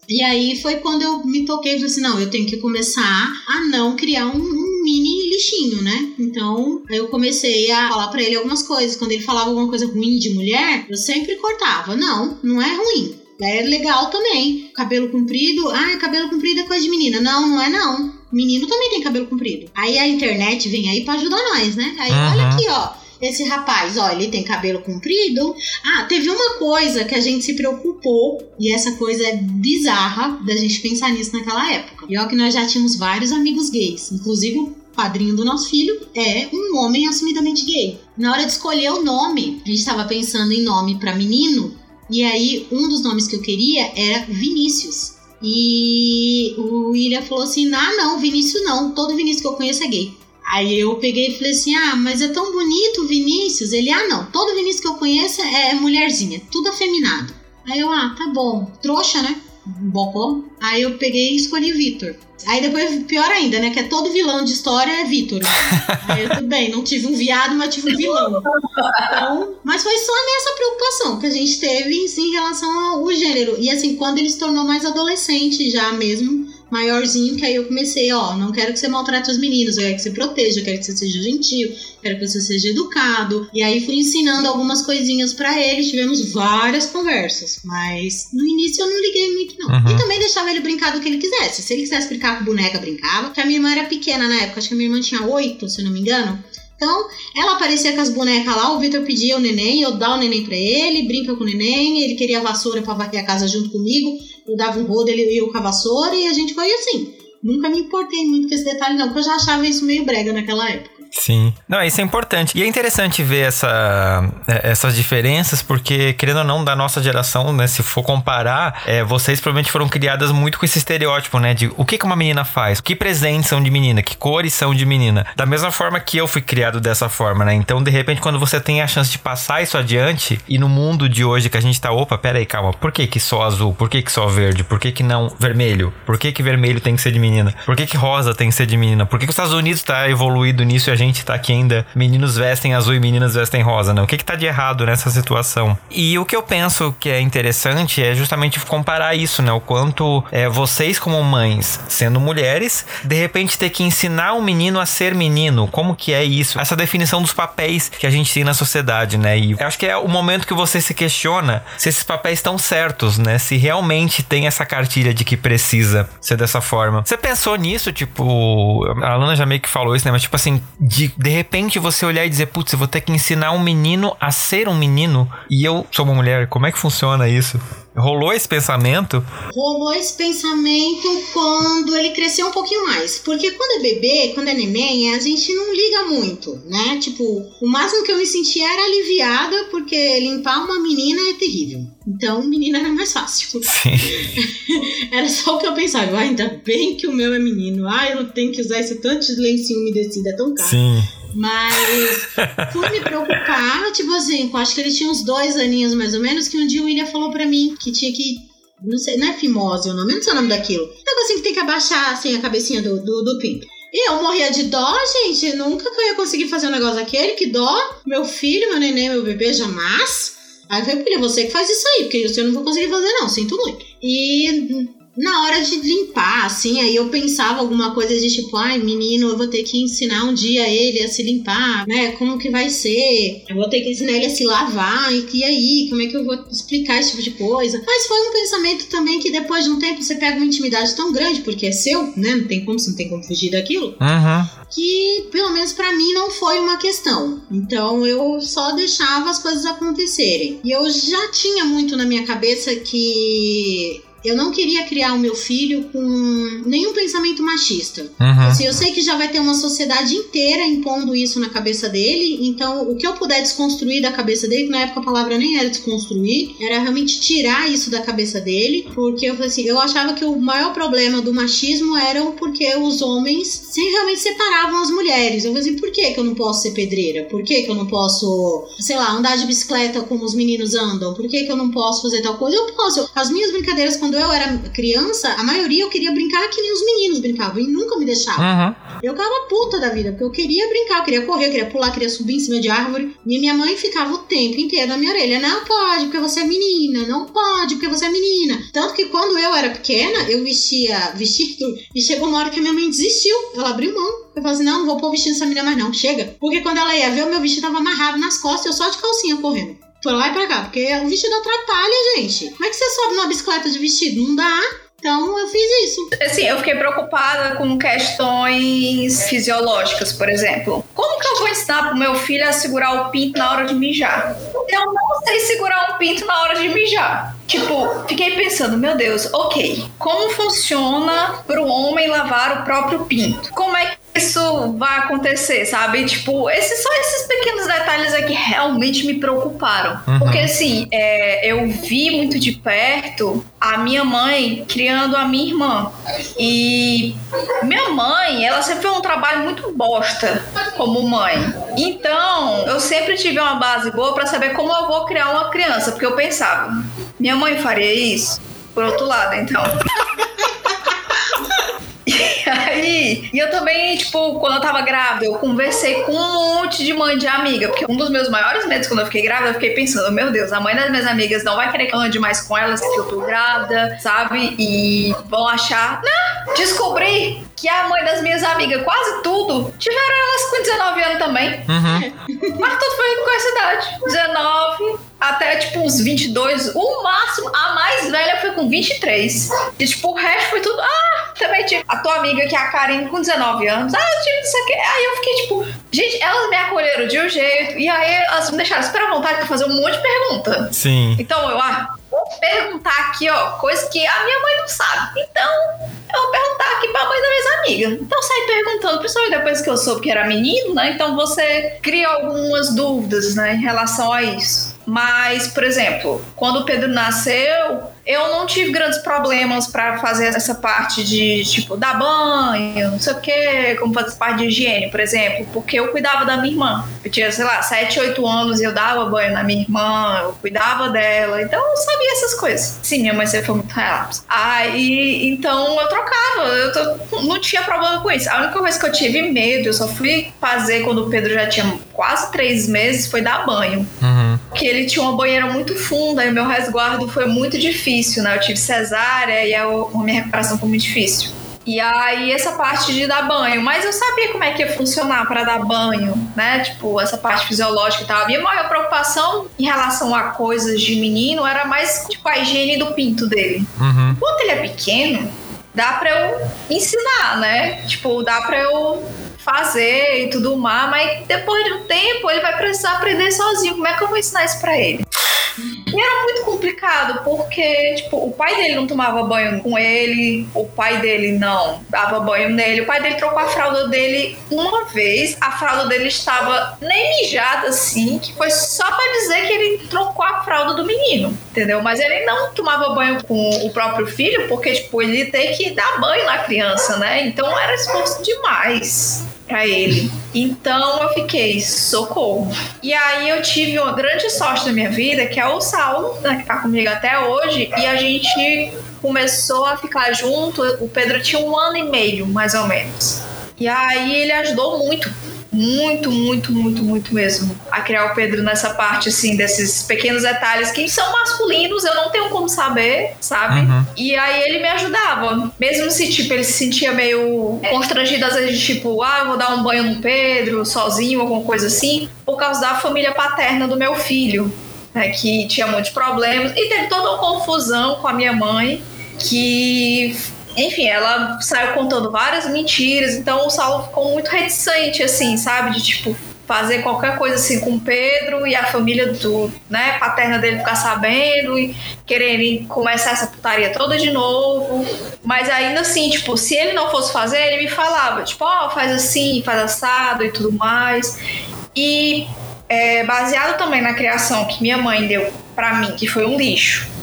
e aí foi quando eu me toquei e falei assim: não, eu tenho que começar a não criar um, um mini lixinho, né? Então eu comecei a falar para ele algumas coisas. Quando ele falava alguma coisa ruim de mulher, eu sempre cortava: não, não é ruim. É legal também. Cabelo comprido, ah, cabelo comprido é coisa de menina. Não, não é não. Menino também tem cabelo comprido. Aí a internet vem aí para ajudar nós, né? Aí uhum. olha aqui, ó esse rapaz, ó, ele tem cabelo comprido. Ah, teve uma coisa que a gente se preocupou, e essa coisa é bizarra da gente pensar nisso naquela época. E ó, que nós já tínhamos vários amigos gays, inclusive o padrinho do nosso filho é um homem assumidamente gay. Na hora de escolher o nome, a gente estava pensando em nome para menino, e aí um dos nomes que eu queria era Vinícius. E o William falou assim: ah, não, Vinícius não, todo Vinícius que eu conheço é gay. Aí eu peguei e falei assim: ah, mas é tão bonito o Vinícius. Ele, ah, não, todo Vinícius que eu conheço é mulherzinha, tudo afeminado. Aí eu, ah, tá bom. Trouxa, né? Bocó. Aí eu peguei e escolhi Vitor. Aí depois, pior ainda, né? Que é todo vilão de história é Vitor. Aí eu, tudo bem, não tive um viado, mas tive um vilão. Então, mas foi só nessa preocupação que a gente teve em relação ao gênero. E assim, quando ele se tornou mais adolescente já mesmo, maiorzinho, que aí eu comecei, ó, não quero que você maltrate os meninos, eu quero que você proteja, eu quero que você seja gentil, quero que você seja educado. E aí fui ensinando algumas coisinhas para ele, tivemos várias conversas, mas no início eu não liguei muito não. Uhum. E também deixava ele brincar do que ele quisesse. Se ele quisesse brincar com boneca, brincava. Porque a minha irmã era pequena na época, acho que a minha irmã tinha oito, se não me engano. Então, ela aparecia com as bonecas lá, o Vitor pedia o neném, eu dava o neném pra ele, brinca com o neném, ele queria a vassoura pra varrer a casa junto comigo, eu dava um rodo, ele ia com a vassoura e a gente foi assim. Nunca me importei muito com esse detalhe, não, porque eu já achava isso meio brega naquela época. Sim. Não, isso é importante. E é interessante ver essa, é, essas diferenças, porque, querendo ou não, da nossa geração, né? Se for comparar, é, vocês provavelmente foram criadas muito com esse estereótipo, né? De o que, que uma menina faz, que presentes são de menina, que cores são de menina. Da mesma forma que eu fui criado dessa forma, né? Então, de repente, quando você tem a chance de passar isso adiante, e no mundo de hoje que a gente tá, opa, pera aí, calma, por que que só azul? Por que que só verde? Por que que não vermelho? Por que que vermelho tem que ser de menina? Por que que rosa tem que ser de menina? Por que que os Estados Unidos tá evoluído nisso e a gente tá aqui ainda, meninos vestem azul e meninas vestem rosa, né? O que que tá de errado nessa situação? E o que eu penso que é interessante é justamente comparar isso, né? O quanto é, vocês como mães, sendo mulheres, de repente ter que ensinar um menino a ser menino, como que é isso? Essa definição dos papéis que a gente tem na sociedade, né? E eu acho que é o momento que você se questiona se esses papéis estão certos, né? Se realmente tem essa cartilha de que precisa ser dessa forma. Você pensou nisso, tipo, a Alana já meio que falou isso, né? Mas tipo assim, de, de repente você olhar e dizer, putz, eu vou ter que ensinar um menino a ser um menino e eu sou uma mulher, como é que funciona isso? Rolou esse pensamento? Rolou esse pensamento quando ele cresceu um pouquinho mais. Porque quando é bebê, quando é neném, a gente não liga muito, né? Tipo, o máximo que eu me sentia era aliviada, porque limpar uma menina é terrível. Então, menina era mais fácil. Sim. era só o que eu pensava. Ah, ainda bem que o meu é menino. Ah, eu não tenho que usar esse tanto de lencinho umedecido, é tão caro. Sim. Mas fui me preocupar, tipo assim, acho que ele tinha uns dois aninhos mais ou menos, que um dia o William falou pra mim que tinha que. Não sei, não é fimose o nome, não sei o nome daquilo. Um negocinho que tem que abaixar assim a cabecinha do, do, do pinto. E eu morria de dó, gente. Nunca que eu ia conseguir fazer um negócio daquele. Que dó. Meu filho, meu neném, meu bebê, jamais. Aí eu falei, filha, você que faz isso aí, porque eu não vou conseguir fazer, não. Sinto muito. E na hora de limpar, assim, aí eu pensava alguma coisa de tipo, ai, menino, eu vou ter que ensinar um dia ele a se limpar, né? Como que vai ser? Eu vou ter que ensinar ele a se lavar, e, e aí, como é que eu vou explicar esse tipo de coisa? Mas foi um pensamento também que depois de um tempo você pega uma intimidade tão grande, porque é seu, né? Não tem como, você não tem como fugir daquilo. Uhum. Que, pelo menos para mim, não foi uma questão. Então eu só deixava as coisas acontecerem. E eu já tinha muito na minha cabeça que eu não queria criar o meu filho com nenhum pensamento machista. Uhum. Assim, eu sei que já vai ter uma sociedade inteira impondo isso na cabeça dele, então o que eu puder desconstruir da cabeça dele, que na época a palavra nem era desconstruir, era realmente tirar isso da cabeça dele, porque eu assim, eu achava que o maior problema do machismo era porque os homens se realmente separavam as mulheres. Eu falei assim, por que, que eu não posso ser pedreira? Por que, que eu não posso, sei lá, andar de bicicleta como os meninos andam? Por que, que eu não posso fazer tal coisa? Eu posso. As minhas brincadeiras quando eu era criança, a maioria eu queria brincar que nem os meninos brincavam e nunca me deixavam. Uhum. Eu ficava puta da vida, porque eu queria brincar, eu queria correr, eu queria pular, eu queria subir em cima de árvore. E minha mãe ficava o tempo inteiro na minha orelha: não pode, porque você é menina, não pode, porque você é menina. Tanto que quando eu era pequena, eu vestia vestido e chegou uma hora que a minha mãe desistiu. Ela abriu mão. Eu falei assim: não, não vou pôr vestido dessa menina mais não, chega. Porque quando ela ia ver, o meu vestido tava amarrado nas costas, eu só de calcinha correndo. Foi lá e pra cá, porque o vestido atrapalha, gente. Como é que você sobe numa bicicleta de vestido? Não dá. Então eu fiz isso. Assim, eu fiquei preocupada com questões fisiológicas, por exemplo. Como que eu vou ensinar pro meu filho a segurar o pinto na hora de mijar? Eu não sei segurar um pinto na hora de mijar. Tipo, fiquei pensando, meu Deus, ok, como funciona para o homem lavar o próprio pinto? Como é que isso vai acontecer, sabe? Tipo, esses só esses pequenos detalhes aqui realmente me preocuparam. Uhum. Porque assim, é, eu vi muito de perto a minha mãe criando a minha irmã. E minha mãe, ela sempre fez um trabalho muito bosta como mãe. Então, eu sempre tive uma base boa para saber como eu vou criar uma criança, porque eu pensava, minha mãe faria isso? Por outro lado, então. E aí, e eu também, tipo, quando eu tava grávida, eu conversei com um monte de mãe de amiga, porque um dos meus maiores medos quando eu fiquei grávida, eu fiquei pensando, meu Deus, a mãe das minhas amigas não vai querer que eu ande mais com elas que eu tô grávida, sabe? E vão achar, né? Descobri que a mãe das minhas amigas, quase tudo, tiveram elas com 19 anos também. Uhum. Mas tudo foi com essa idade. 19 até tipo uns 22. O máximo, a mais velha foi com 23. E tipo, o resto foi tudo. Ah, também tive a tua amiga que é a Karine com 19 anos. Ah, eu tive isso aqui. Aí eu fiquei tipo, gente, elas me acolheram de um jeito. E aí elas me deixaram super à vontade pra fazer um monte de pergunta. Sim. Então eu, ah, vou perguntar aqui, ó, coisa que a minha mãe não sabe. Então, eu vou perguntar aqui pra mãe das minhas amiga. Então sai perguntando, principalmente depois que eu soube que era menino, né? Então você cria algumas dúvidas, né, em relação a isso. Mas, por exemplo, quando o Pedro nasceu, eu não tive grandes problemas para fazer essa parte de, tipo, dar banho, não sei o quê, como fazer parte de higiene, por exemplo, porque eu cuidava da minha irmã. Eu tinha, sei lá, 7, 8 anos e eu dava banho na minha irmã, eu cuidava dela, então eu sabia essas coisas. Sim, minha mãe sempre foi muito relapsa. Aí, então eu trocava, eu tô, não tinha problema com isso. A única coisa que eu tive medo, eu só fui fazer quando o Pedro já tinha quase 3 meses, foi dar banho. Uhum. Que ele tinha uma banheira muito funda e o meu resguardo foi muito difícil, né? Eu tive cesárea e a, a minha recuperação foi muito difícil. E aí, essa parte de dar banho. Mas eu sabia como é que ia funcionar para dar banho, né? Tipo, essa parte fisiológica e tal. A minha maior preocupação em relação a coisas de menino era mais, tipo, a higiene do pinto dele. Uhum. Quando ele é pequeno, dá pra eu ensinar, né? Tipo, dá pra eu fazer e tudo mais, mas depois de um tempo ele vai precisar aprender sozinho. Como é que eu vou ensinar isso pra ele? E era muito complicado, porque, tipo, o pai dele não tomava banho com ele, o pai dele não dava banho nele, o pai dele trocou a fralda dele uma vez, a fralda dele estava nem mijada assim, que foi só para dizer que ele trocou a fralda do menino, entendeu? Mas ele não tomava banho com o próprio filho, porque, tipo, ele tem que dar banho na criança, né? Então era esforço demais para ele. Então eu fiquei, socorro. E aí eu tive uma grande sorte na minha vida, que é o Saulo, né, que tá comigo até hoje, e a gente começou a ficar junto. O Pedro tinha um ano e meio, mais ou menos. E aí ele ajudou muito muito, muito, muito, muito mesmo a criar o Pedro nessa parte, assim, desses pequenos detalhes que são masculinos, eu não tenho como saber, sabe? Uhum. E aí ele me ajudava. Mesmo se, tipo, ele se sentia meio constrangido, às vezes, tipo, ah, eu vou dar um banho no Pedro, sozinho, alguma coisa assim, por causa da família paterna do meu filho. Né, que tinha muitos problemas e teve toda uma confusão com a minha mãe que enfim, ela saiu contando várias mentiras, então o Saulo ficou muito reticente, assim, sabe? De tipo, fazer qualquer coisa assim com o Pedro e a família do, né, paterna dele ficar sabendo e quererem começar essa putaria toda de novo. Mas ainda assim, tipo, se ele não fosse fazer, ele me falava, tipo, ó, oh, faz assim, faz assado e tudo mais. E é, baseado também na criação que minha mãe deu para mim, que foi um lixo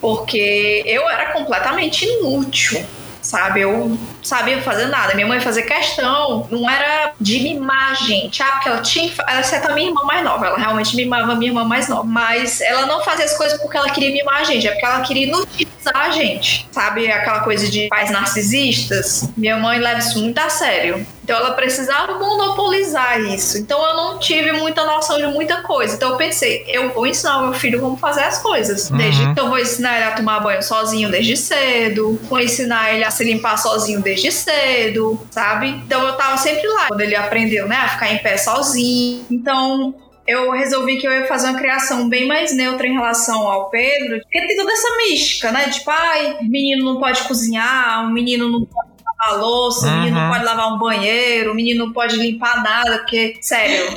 porque eu era completamente inútil, sabe? Eu sabia fazer nada. Minha mãe fazia questão, não era de mimar gente. Ah, porque ela tinha. Ela certa minha irmã mais nova, ela realmente mimava minha irmã mais nova. Mas ela não fazia as coisas porque ela queria mimar a gente, é porque ela queria inutilizar a gente. Sabe aquela coisa de pais narcisistas? Minha mãe leva isso muito a sério. Então ela precisava monopolizar isso. Então eu não tive muita noção de muita coisa. Então eu pensei, eu vou ensinar o meu filho como fazer as coisas. Uhum. Desde, então vou ensinar ele a tomar banho sozinho desde cedo, vou ensinar ele a se limpar sozinho desde cedo, sabe? Então eu tava sempre lá quando ele aprendeu, né, a ficar em pé sozinho. Então eu resolvi que eu ia fazer uma criação bem mais neutra em relação ao Pedro, porque tem toda essa mística, né? De pai, menino não pode cozinhar, o menino não pode lavar a louça, uhum. o menino não pode lavar um banheiro, o menino não pode limpar nada, porque, sério,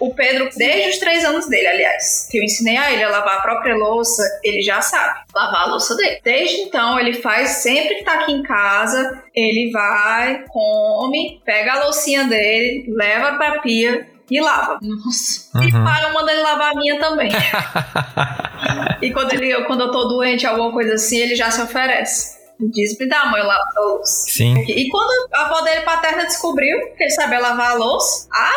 o Pedro, desde os três anos dele, aliás, que eu ensinei a ele a lavar a própria louça, ele já sabe lavar a louça dele. Desde então, ele faz, sempre que tá aqui em casa, ele vai, come, pega a loucinha dele, leva pra pia, e lava. Nossa. E uhum. para, manda ele lavar a minha também. e quando, ele, quando eu tô doente, alguma coisa assim, ele já se oferece. Diz, me dá mãe lavar a louça. Sim. E quando a avó dele paterna descobriu que ele sabia lavar a louça, a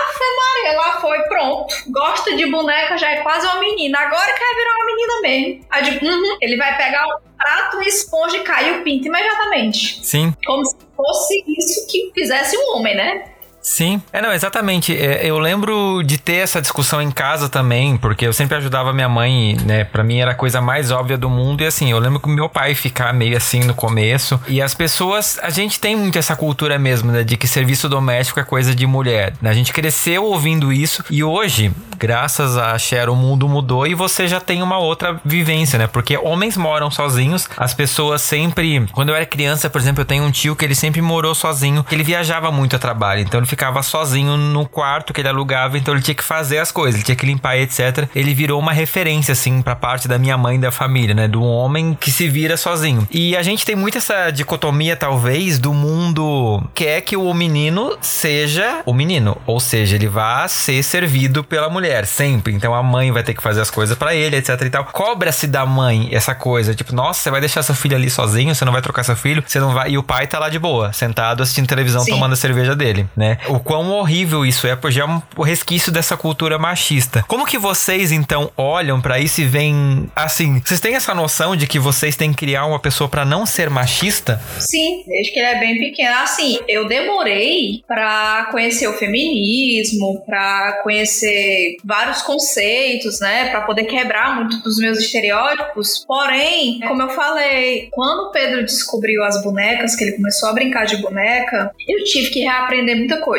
Maria, lá foi, pronto. Gosta de boneca, já é quase uma menina. Agora quer virar uma menina mesmo. Aí, tipo, uhum. ele vai pegar um prato, uma esponja e cair o pinto imediatamente. Sim. Como se fosse isso que fizesse um homem, né? Sim, é não, exatamente. É, eu lembro de ter essa discussão em casa também, porque eu sempre ajudava minha mãe, né? Pra mim era a coisa mais óbvia do mundo. E assim, eu lembro que meu pai ficar meio assim no começo. E as pessoas, a gente tem muito essa cultura mesmo, né? De que serviço doméstico é coisa de mulher. Né? A gente cresceu ouvindo isso. E hoje, graças a Cher, o mundo mudou e você já tem uma outra vivência, né? Porque homens moram sozinhos. As pessoas sempre. Quando eu era criança, por exemplo, eu tenho um tio que ele sempre morou sozinho. Ele viajava muito a trabalho. Então ele ficava sozinho no quarto que ele alugava, então ele tinha que fazer as coisas, ele tinha que limpar etc. Ele virou uma referência, assim, pra parte da minha mãe e da família, né? Do homem que se vira sozinho. E a gente tem muito essa dicotomia, talvez, do mundo que é que o menino seja o menino, ou seja, ele vá ser servido pela mulher sempre. Então a mãe vai ter que fazer as coisas para ele, etc e tal. Cobra-se da mãe essa coisa, tipo, nossa, você vai deixar seu filho ali sozinho, você não vai trocar seu filho, você não vai. E o pai tá lá de boa, sentado assistindo televisão, Sim. tomando a cerveja dele, né? O quão horrível isso é, porque é um resquício dessa cultura machista. Como que vocês, então, olham para isso e veem assim? Vocês têm essa noção de que vocês têm que criar uma pessoa para não ser machista? Sim, desde que ele é bem pequeno. Assim, eu demorei para conhecer o feminismo, para conhecer vários conceitos, né, para poder quebrar muito dos meus estereótipos. Porém, como eu falei, quando o Pedro descobriu as bonecas, que ele começou a brincar de boneca, eu tive que reaprender muita coisa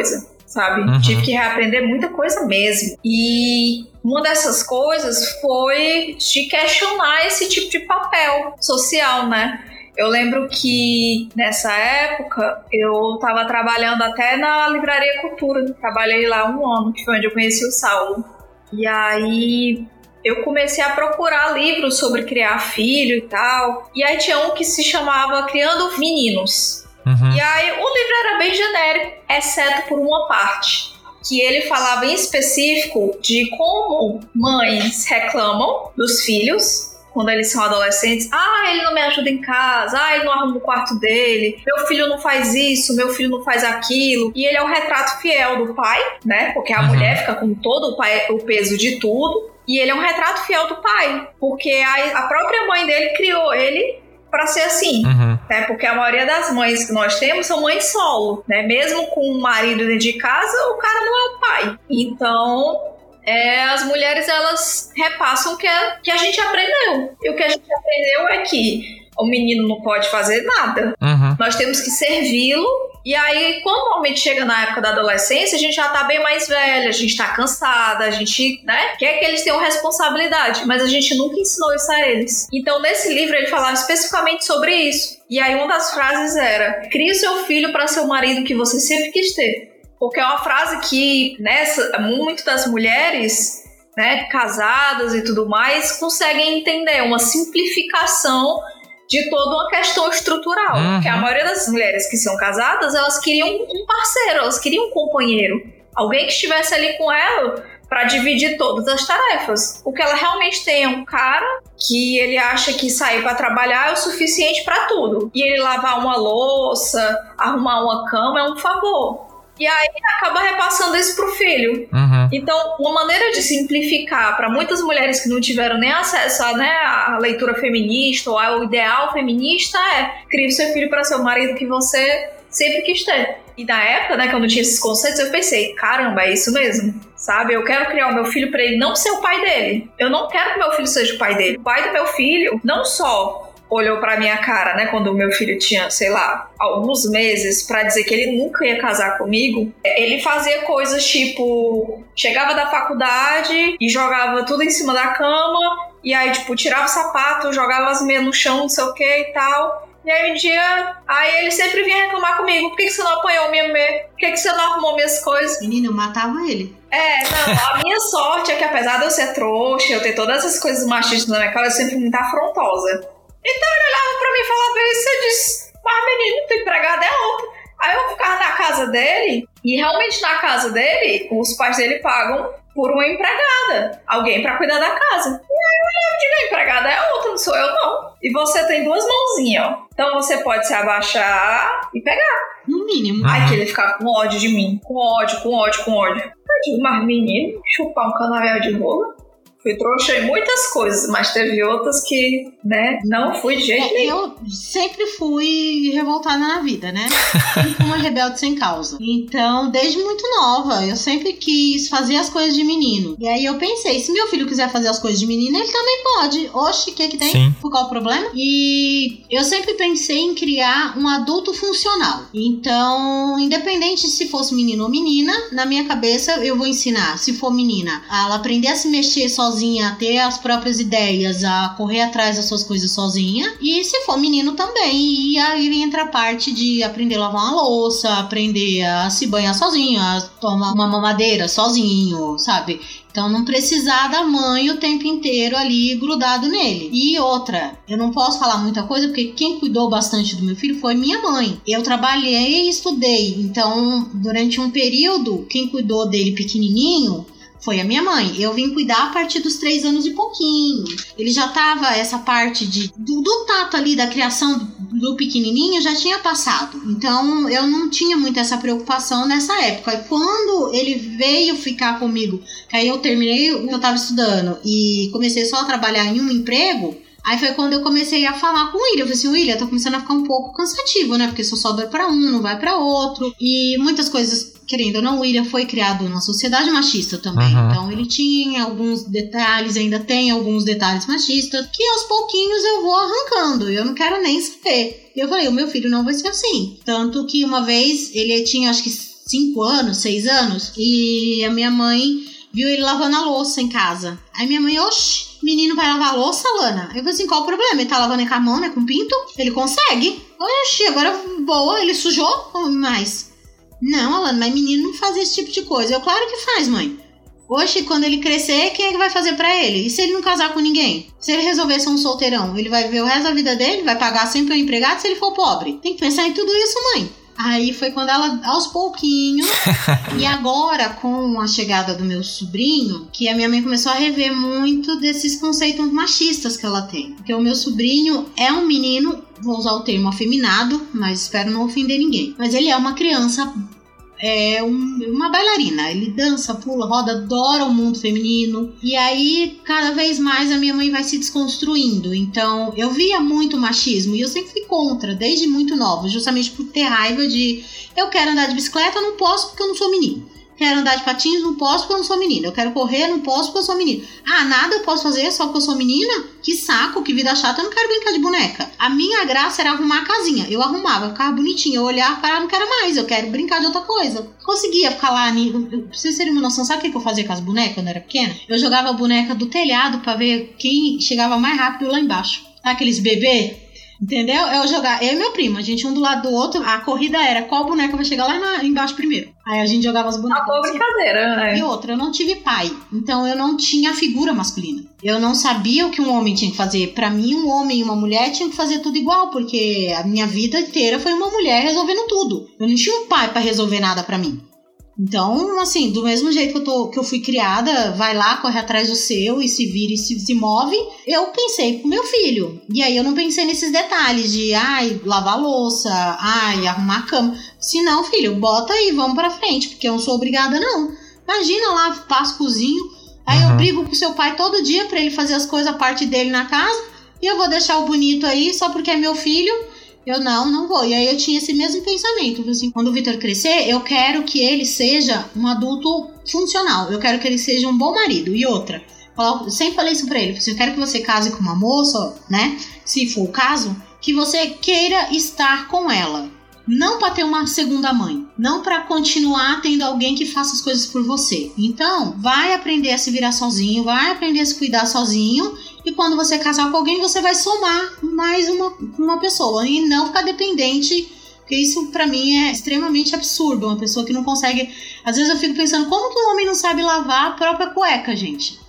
sabe? Uhum. Tive que reaprender muita coisa mesmo. E uma dessas coisas foi de questionar esse tipo de papel social, né? Eu lembro que nessa época eu estava trabalhando até na Livraria Cultura. Trabalhei lá um ano, que foi onde eu conheci o Saulo. E aí eu comecei a procurar livros sobre criar filho e tal. E aí tinha um que se chamava Criando Meninos. Uhum. E aí o livro era bem genérico, exceto por uma parte. Que ele falava em específico de como mães reclamam dos filhos quando eles são adolescentes, ah, ele não me ajuda em casa, ah, ele não arruma o quarto dele, meu filho não faz isso, meu filho não faz aquilo. E ele é o retrato fiel do pai, né? Porque a uhum. mulher fica com todo o, pai, o peso de tudo. E ele é um retrato fiel do pai, porque a, a própria mãe dele criou ele para ser assim, uhum. né? Porque a maioria das mães que nós temos são mães solo, né? Mesmo com o marido dentro de casa, o cara não é o pai. Então, é, as mulheres elas repassam o que a, que a gente aprendeu. E o que a gente aprendeu é que o menino não pode fazer nada. Uhum. Nós temos que servi-lo. E aí, quando normalmente chega na época da adolescência, a gente já tá bem mais velha, a gente tá cansada, a gente, né, quer que eles tenham responsabilidade, mas a gente nunca ensinou isso a eles. Então, nesse livro, ele falava especificamente sobre isso. E aí, uma das frases era: crie o seu filho para ser o marido que você sempre quis ter. Porque é uma frase que, nessa, muito das mulheres, né, casadas e tudo mais, conseguem entender uma simplificação de toda uma questão estrutural. Uhum. Que a maioria das mulheres que são casadas, elas queriam um parceiro, elas queriam um companheiro. Alguém que estivesse ali com ela para dividir todas as tarefas. O que ela realmente tem é um cara que ele acha que sair para trabalhar é o suficiente para tudo. E ele lavar uma louça, arrumar uma cama é um favor. E aí acaba repassando isso pro filho. Uhum. Então, uma maneira de simplificar para muitas mulheres que não tiveram nem acesso a, né, a leitura feminista ou ao ideal feminista é crie seu filho para ser o marido que você sempre quis ter. E na época, né, que eu não tinha esses conceitos, eu pensei, caramba, é isso mesmo. Sabe? Eu quero criar o meu filho para ele não ser o pai dele. Eu não quero que meu filho seja o pai dele. O pai do meu filho não só olhou para minha cara, né, quando o meu filho tinha, sei lá, alguns meses para dizer que ele nunca ia casar comigo, ele fazia coisas tipo, chegava da faculdade e jogava tudo em cima da cama, e aí tipo, tirava o sapato, jogava as meias no chão, não sei o que e tal. E aí um dia, aí ele sempre vinha reclamar comigo, por que, que você não apanhou minha meia? Por que, que você não arrumou minhas coisas? Menina, eu matava ele. É, não, a minha sorte é que apesar de eu ser trouxa, eu ter todas essas coisas machistas na minha cara, eu sempre muito afrontosa. Então ele olhava pra mim e falava isso, eu disse, mas menino, tua empregada é outra. Aí eu ficava na casa dele, e realmente na casa dele, os pais dele pagam por uma empregada, alguém para cuidar da casa. E aí eu olhava e digo, a empregada é outra, não sou eu não. E você tem duas mãozinhas, ó. Então você pode se abaixar e pegar. No mínimo. Aí que ele ficava com ódio de mim, com ódio, com ódio, com ódio. Eu digo, mas menino, chupar um canavial de rola? Fui trouxa em muitas coisas, mas teve outras que, né, não fui de jeito é, nenhum. Eu sempre fui revoltada na vida, né? Sempre uma rebelde sem causa. Então, desde muito nova, eu sempre quis fazer as coisas de menino. E aí eu pensei, se meu filho quiser fazer as coisas de menino, ele também pode. Oxe, o que que tem? Sim. Qual é o problema? E eu sempre pensei em criar um adulto funcional. Então, independente se fosse menino ou menina, na minha cabeça eu vou ensinar, se for menina, a ela aprender a se mexer sozinha sozinha, a ter as próprias ideias, a correr atrás das suas coisas sozinha. E se for menino também. E aí entra a parte de aprender a lavar uma louça, aprender a se banhar sozinho, a tomar uma mamadeira sozinho, sabe? Então não precisar da mãe o tempo inteiro ali grudado nele. E outra, eu não posso falar muita coisa porque quem cuidou bastante do meu filho foi minha mãe. Eu trabalhei e estudei, então durante um período quem cuidou dele pequenininho foi a minha mãe. Eu vim cuidar a partir dos três anos e pouquinho. Ele já tava essa parte de do, do tato ali da criação do, pequenininho já tinha passado. Então eu não tinha muito essa preocupação nessa época. E quando ele veio ficar comigo, que aí eu terminei o que eu tava estudando e comecei só a trabalhar em um emprego, Aí foi quando eu comecei a falar com o William. Eu falei assim, William, tá começando a ficar um pouco cansativo, né? Porque só sobra para um, não vai para outro. E muitas coisas, querendo ou não, o William foi criado numa sociedade machista também. Uhum. Então ele tinha alguns detalhes, ainda tem alguns detalhes machistas, que aos pouquinhos eu vou arrancando. Eu não quero nem saber. E eu falei, o meu filho não vai ser assim. Tanto que uma vez ele tinha acho que 5 anos, 6 anos, e a minha mãe viu ele lavando a louça em casa. Aí minha mãe, oxe menino vai lavar louça, Lana? Eu falei assim, qual o problema? Ele tá lavando com a mão, né? Com pinto? Ele consegue. Oxi, agora boa, ele sujou mais. Não, Alana, mas menino não faz esse tipo de coisa. Eu, claro que faz, mãe. Oxe, quando ele crescer, quem é que vai fazer para ele? E se ele não casar com ninguém? Se ele resolver ser um solteirão, ele vai ver o resto da vida dele, vai pagar sempre um empregado se ele for pobre. Tem que pensar em tudo isso, mãe. Aí foi quando ela, aos pouquinhos, e agora com a chegada do meu sobrinho, que a minha mãe começou a rever muito desses conceitos machistas que ela tem. Porque o meu sobrinho é um menino, vou usar o termo afeminado, mas espero não ofender ninguém. Mas ele é uma criança é um, uma bailarina. Ele dança, pula, roda, adora o mundo feminino. E aí, cada vez mais, a minha mãe vai se desconstruindo. Então, eu via muito machismo e eu sempre fui contra, desde muito nova, justamente por ter raiva de eu quero andar de bicicleta, não posso porque eu não sou menino. Quero andar de patins, não posso porque eu não sou menina. Eu quero correr, não posso porque eu sou menina. Ah, nada eu posso fazer só porque eu sou menina? Que saco, que vida chata, eu não quero brincar de boneca. A minha graça era arrumar a casinha. Eu arrumava, ficava bonitinha. Eu olhava, para não quero mais, eu quero brincar de outra coisa. Conseguia ficar lá, pra vocês terem uma noção, sabe o que eu fazia com as bonecas quando eu era pequena? Eu jogava a boneca do telhado para ver quem chegava mais rápido lá embaixo. Aqueles bebê Entendeu? Eu jogar, eu e meu primo, a gente um do lado do outro, a corrida era qual boneca vai chegar lá na, embaixo primeiro. Aí a gente jogava as bonecas. Uma boa brincadeira, né? E outra, eu não tive pai, então eu não tinha figura masculina. Eu não sabia o que um homem tinha que fazer. Para mim, um homem e uma mulher tinham que fazer tudo igual, porque a minha vida inteira foi uma mulher resolvendo tudo. Eu não tinha um pai para resolver nada para mim. Então, assim, do mesmo jeito que eu, tô, que eu fui criada, vai lá, corre atrás do seu e se vira e se, se move, eu pensei pro meu filho. E aí eu não pensei nesses detalhes de, ai, lavar louça, ai, arrumar a cama. Se não, filho, bota aí, vamos pra frente, porque eu não sou obrigada, não. Imagina lá, passo cozinho, aí uhum. eu brigo com seu pai todo dia para ele fazer as coisas, a parte dele na casa, e eu vou deixar o bonito aí só porque é meu filho eu não, não vou. E aí eu tinha esse mesmo pensamento. Assim, quando o Vitor crescer, eu quero que ele seja um adulto funcional. Eu quero que ele seja um bom marido. E outra, eu sempre falei isso pra ele. Assim, eu quero que você case com uma moça, né? Se for o caso, que você queira estar com ela. Não para ter uma segunda mãe, não para continuar tendo alguém que faça as coisas por você. Então, vai aprender a se virar sozinho, vai aprender a se cuidar sozinho e quando você casar com alguém, você vai somar mais uma, uma pessoa e não ficar dependente. Porque isso para mim é extremamente absurdo. Uma pessoa que não consegue. Às vezes eu fico pensando, como que um homem não sabe lavar a própria cueca, gente?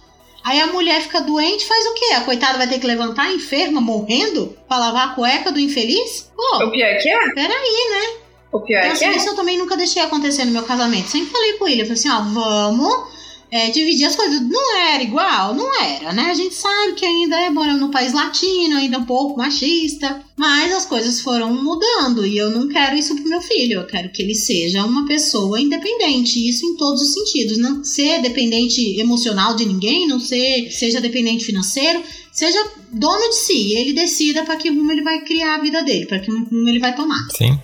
Aí a mulher fica doente, faz o quê? A coitada vai ter que levantar enferma, morrendo, pra lavar a cueca do infeliz? Pô, o pior é que é? Peraí, né? O pior é que é. Isso eu também nunca deixei acontecer no meu casamento. Sempre falei com ele, eu falei assim, ó, vamos é, dividir as coisas. Não era igual? Não era, né? A gente sabe que ainda é morando no país latino, ainda um pouco machista, mas as coisas foram mudando e eu não quero isso pro meu filho. Eu quero que ele seja uma pessoa independente, isso em todos os sentidos. Não ser dependente emocional de ninguém, não ser, seja dependente financeiro, seja dono de si. Ele decida para que rumo ele vai criar a vida dele, para que rumo ele vai tomar. Sim.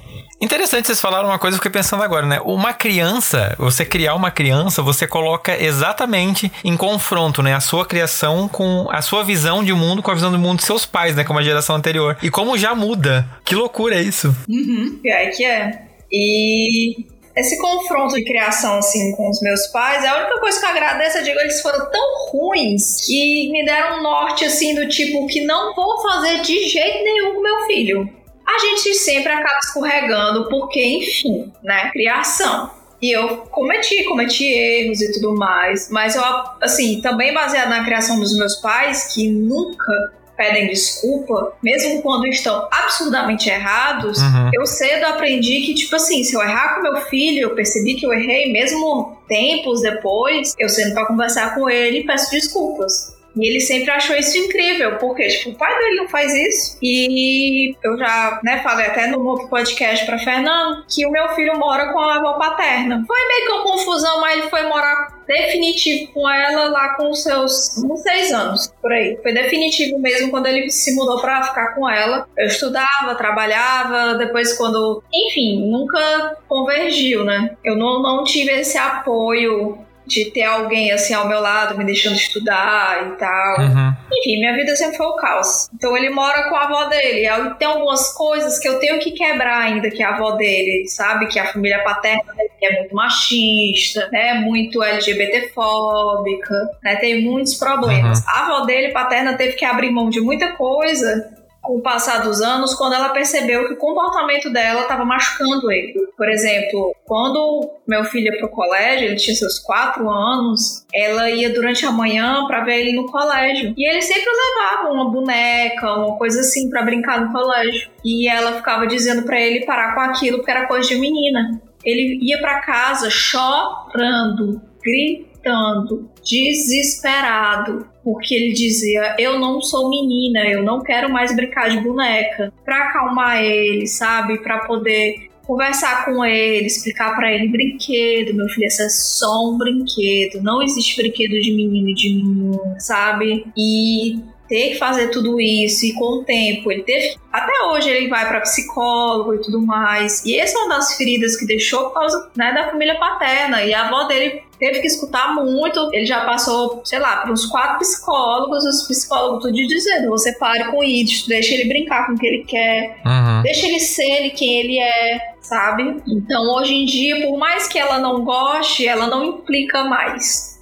Interessante vocês falaram uma coisa que eu fiquei pensando agora, né? Uma criança, você criar uma criança, você coloca exatamente em confronto, né? A sua criação com a sua visão de mundo com a visão do mundo de seus pais, né? Como a geração anterior. E como já muda. Que loucura é isso. Uhum. É que é. E esse confronto de criação, assim, com os meus pais, a única coisa que eu agradeço, eu digo, eles foram tão ruins que me deram um norte, assim, do tipo, que não vou fazer de jeito nenhum com meu filho. A gente sempre acaba escorregando, porque, enfim, né? Criação. E eu cometi, cometi erros e tudo mais. Mas eu, assim, também baseado na criação dos meus pais, que nunca pedem desculpa, mesmo quando estão absurdamente errados, uhum. eu cedo aprendi que, tipo assim, se eu errar com meu filho, eu percebi que eu errei, mesmo tempos depois, eu sento pra conversar com ele e peço desculpas. E ele sempre achou isso incrível, porque, tipo, o pai dele não faz isso. E eu já, né, falei até no outro podcast pra Fernando que o meu filho mora com a avó paterna. Foi meio que uma confusão, mas ele foi morar definitivo com ela lá com os seus uns seis anos, por aí. Foi definitivo mesmo quando ele se mudou pra ficar com ela. Eu estudava, trabalhava, depois quando. Enfim, nunca convergiu, né? Eu não, não tive esse apoio de ter alguém assim ao meu lado me deixando estudar e tal. Uhum. Enfim, minha vida sempre foi o caos. Então ele mora com a avó dele. E tem algumas coisas que eu tenho que quebrar ainda que a avó dele, sabe? Que a família paterna dele é muito machista, né? Muito LGBTfóbica, né? Tem muitos problemas. Uhum. A avó dele paterna teve que abrir mão de muita coisa com o passar dos anos, quando ela percebeu que o comportamento dela estava machucando ele. Por exemplo, quando meu filho ia pro colégio, ele tinha seus quatro anos, ela ia durante a manhã para ver ele no colégio. E ele sempre levava uma boneca, uma coisa assim para brincar no colégio. E ela ficava dizendo para ele parar com aquilo porque era coisa de menina. Ele ia para casa chorando, gritando, desesperado porque ele dizia: Eu não sou menina, eu não quero mais brincar de boneca. Pra acalmar ele, sabe? Pra poder conversar com ele, explicar para ele brinquedo, meu filho, isso é só um brinquedo, não existe brinquedo de menino e de menina, sabe? E ter que fazer tudo isso e com o tempo ele teve até hoje ele vai para psicólogo e tudo mais e essa é uma das feridas que deixou por causa né, da família paterna e a avó dele teve que escutar muito. Ele já passou, sei lá, por uns quatro psicólogos, os psicólogos tudo dizendo: você pare com isso, deixa ele brincar com o que ele quer, uhum. deixa ele ser ele quem ele é, sabe? Então hoje em dia, por mais que ela não goste, ela não implica mais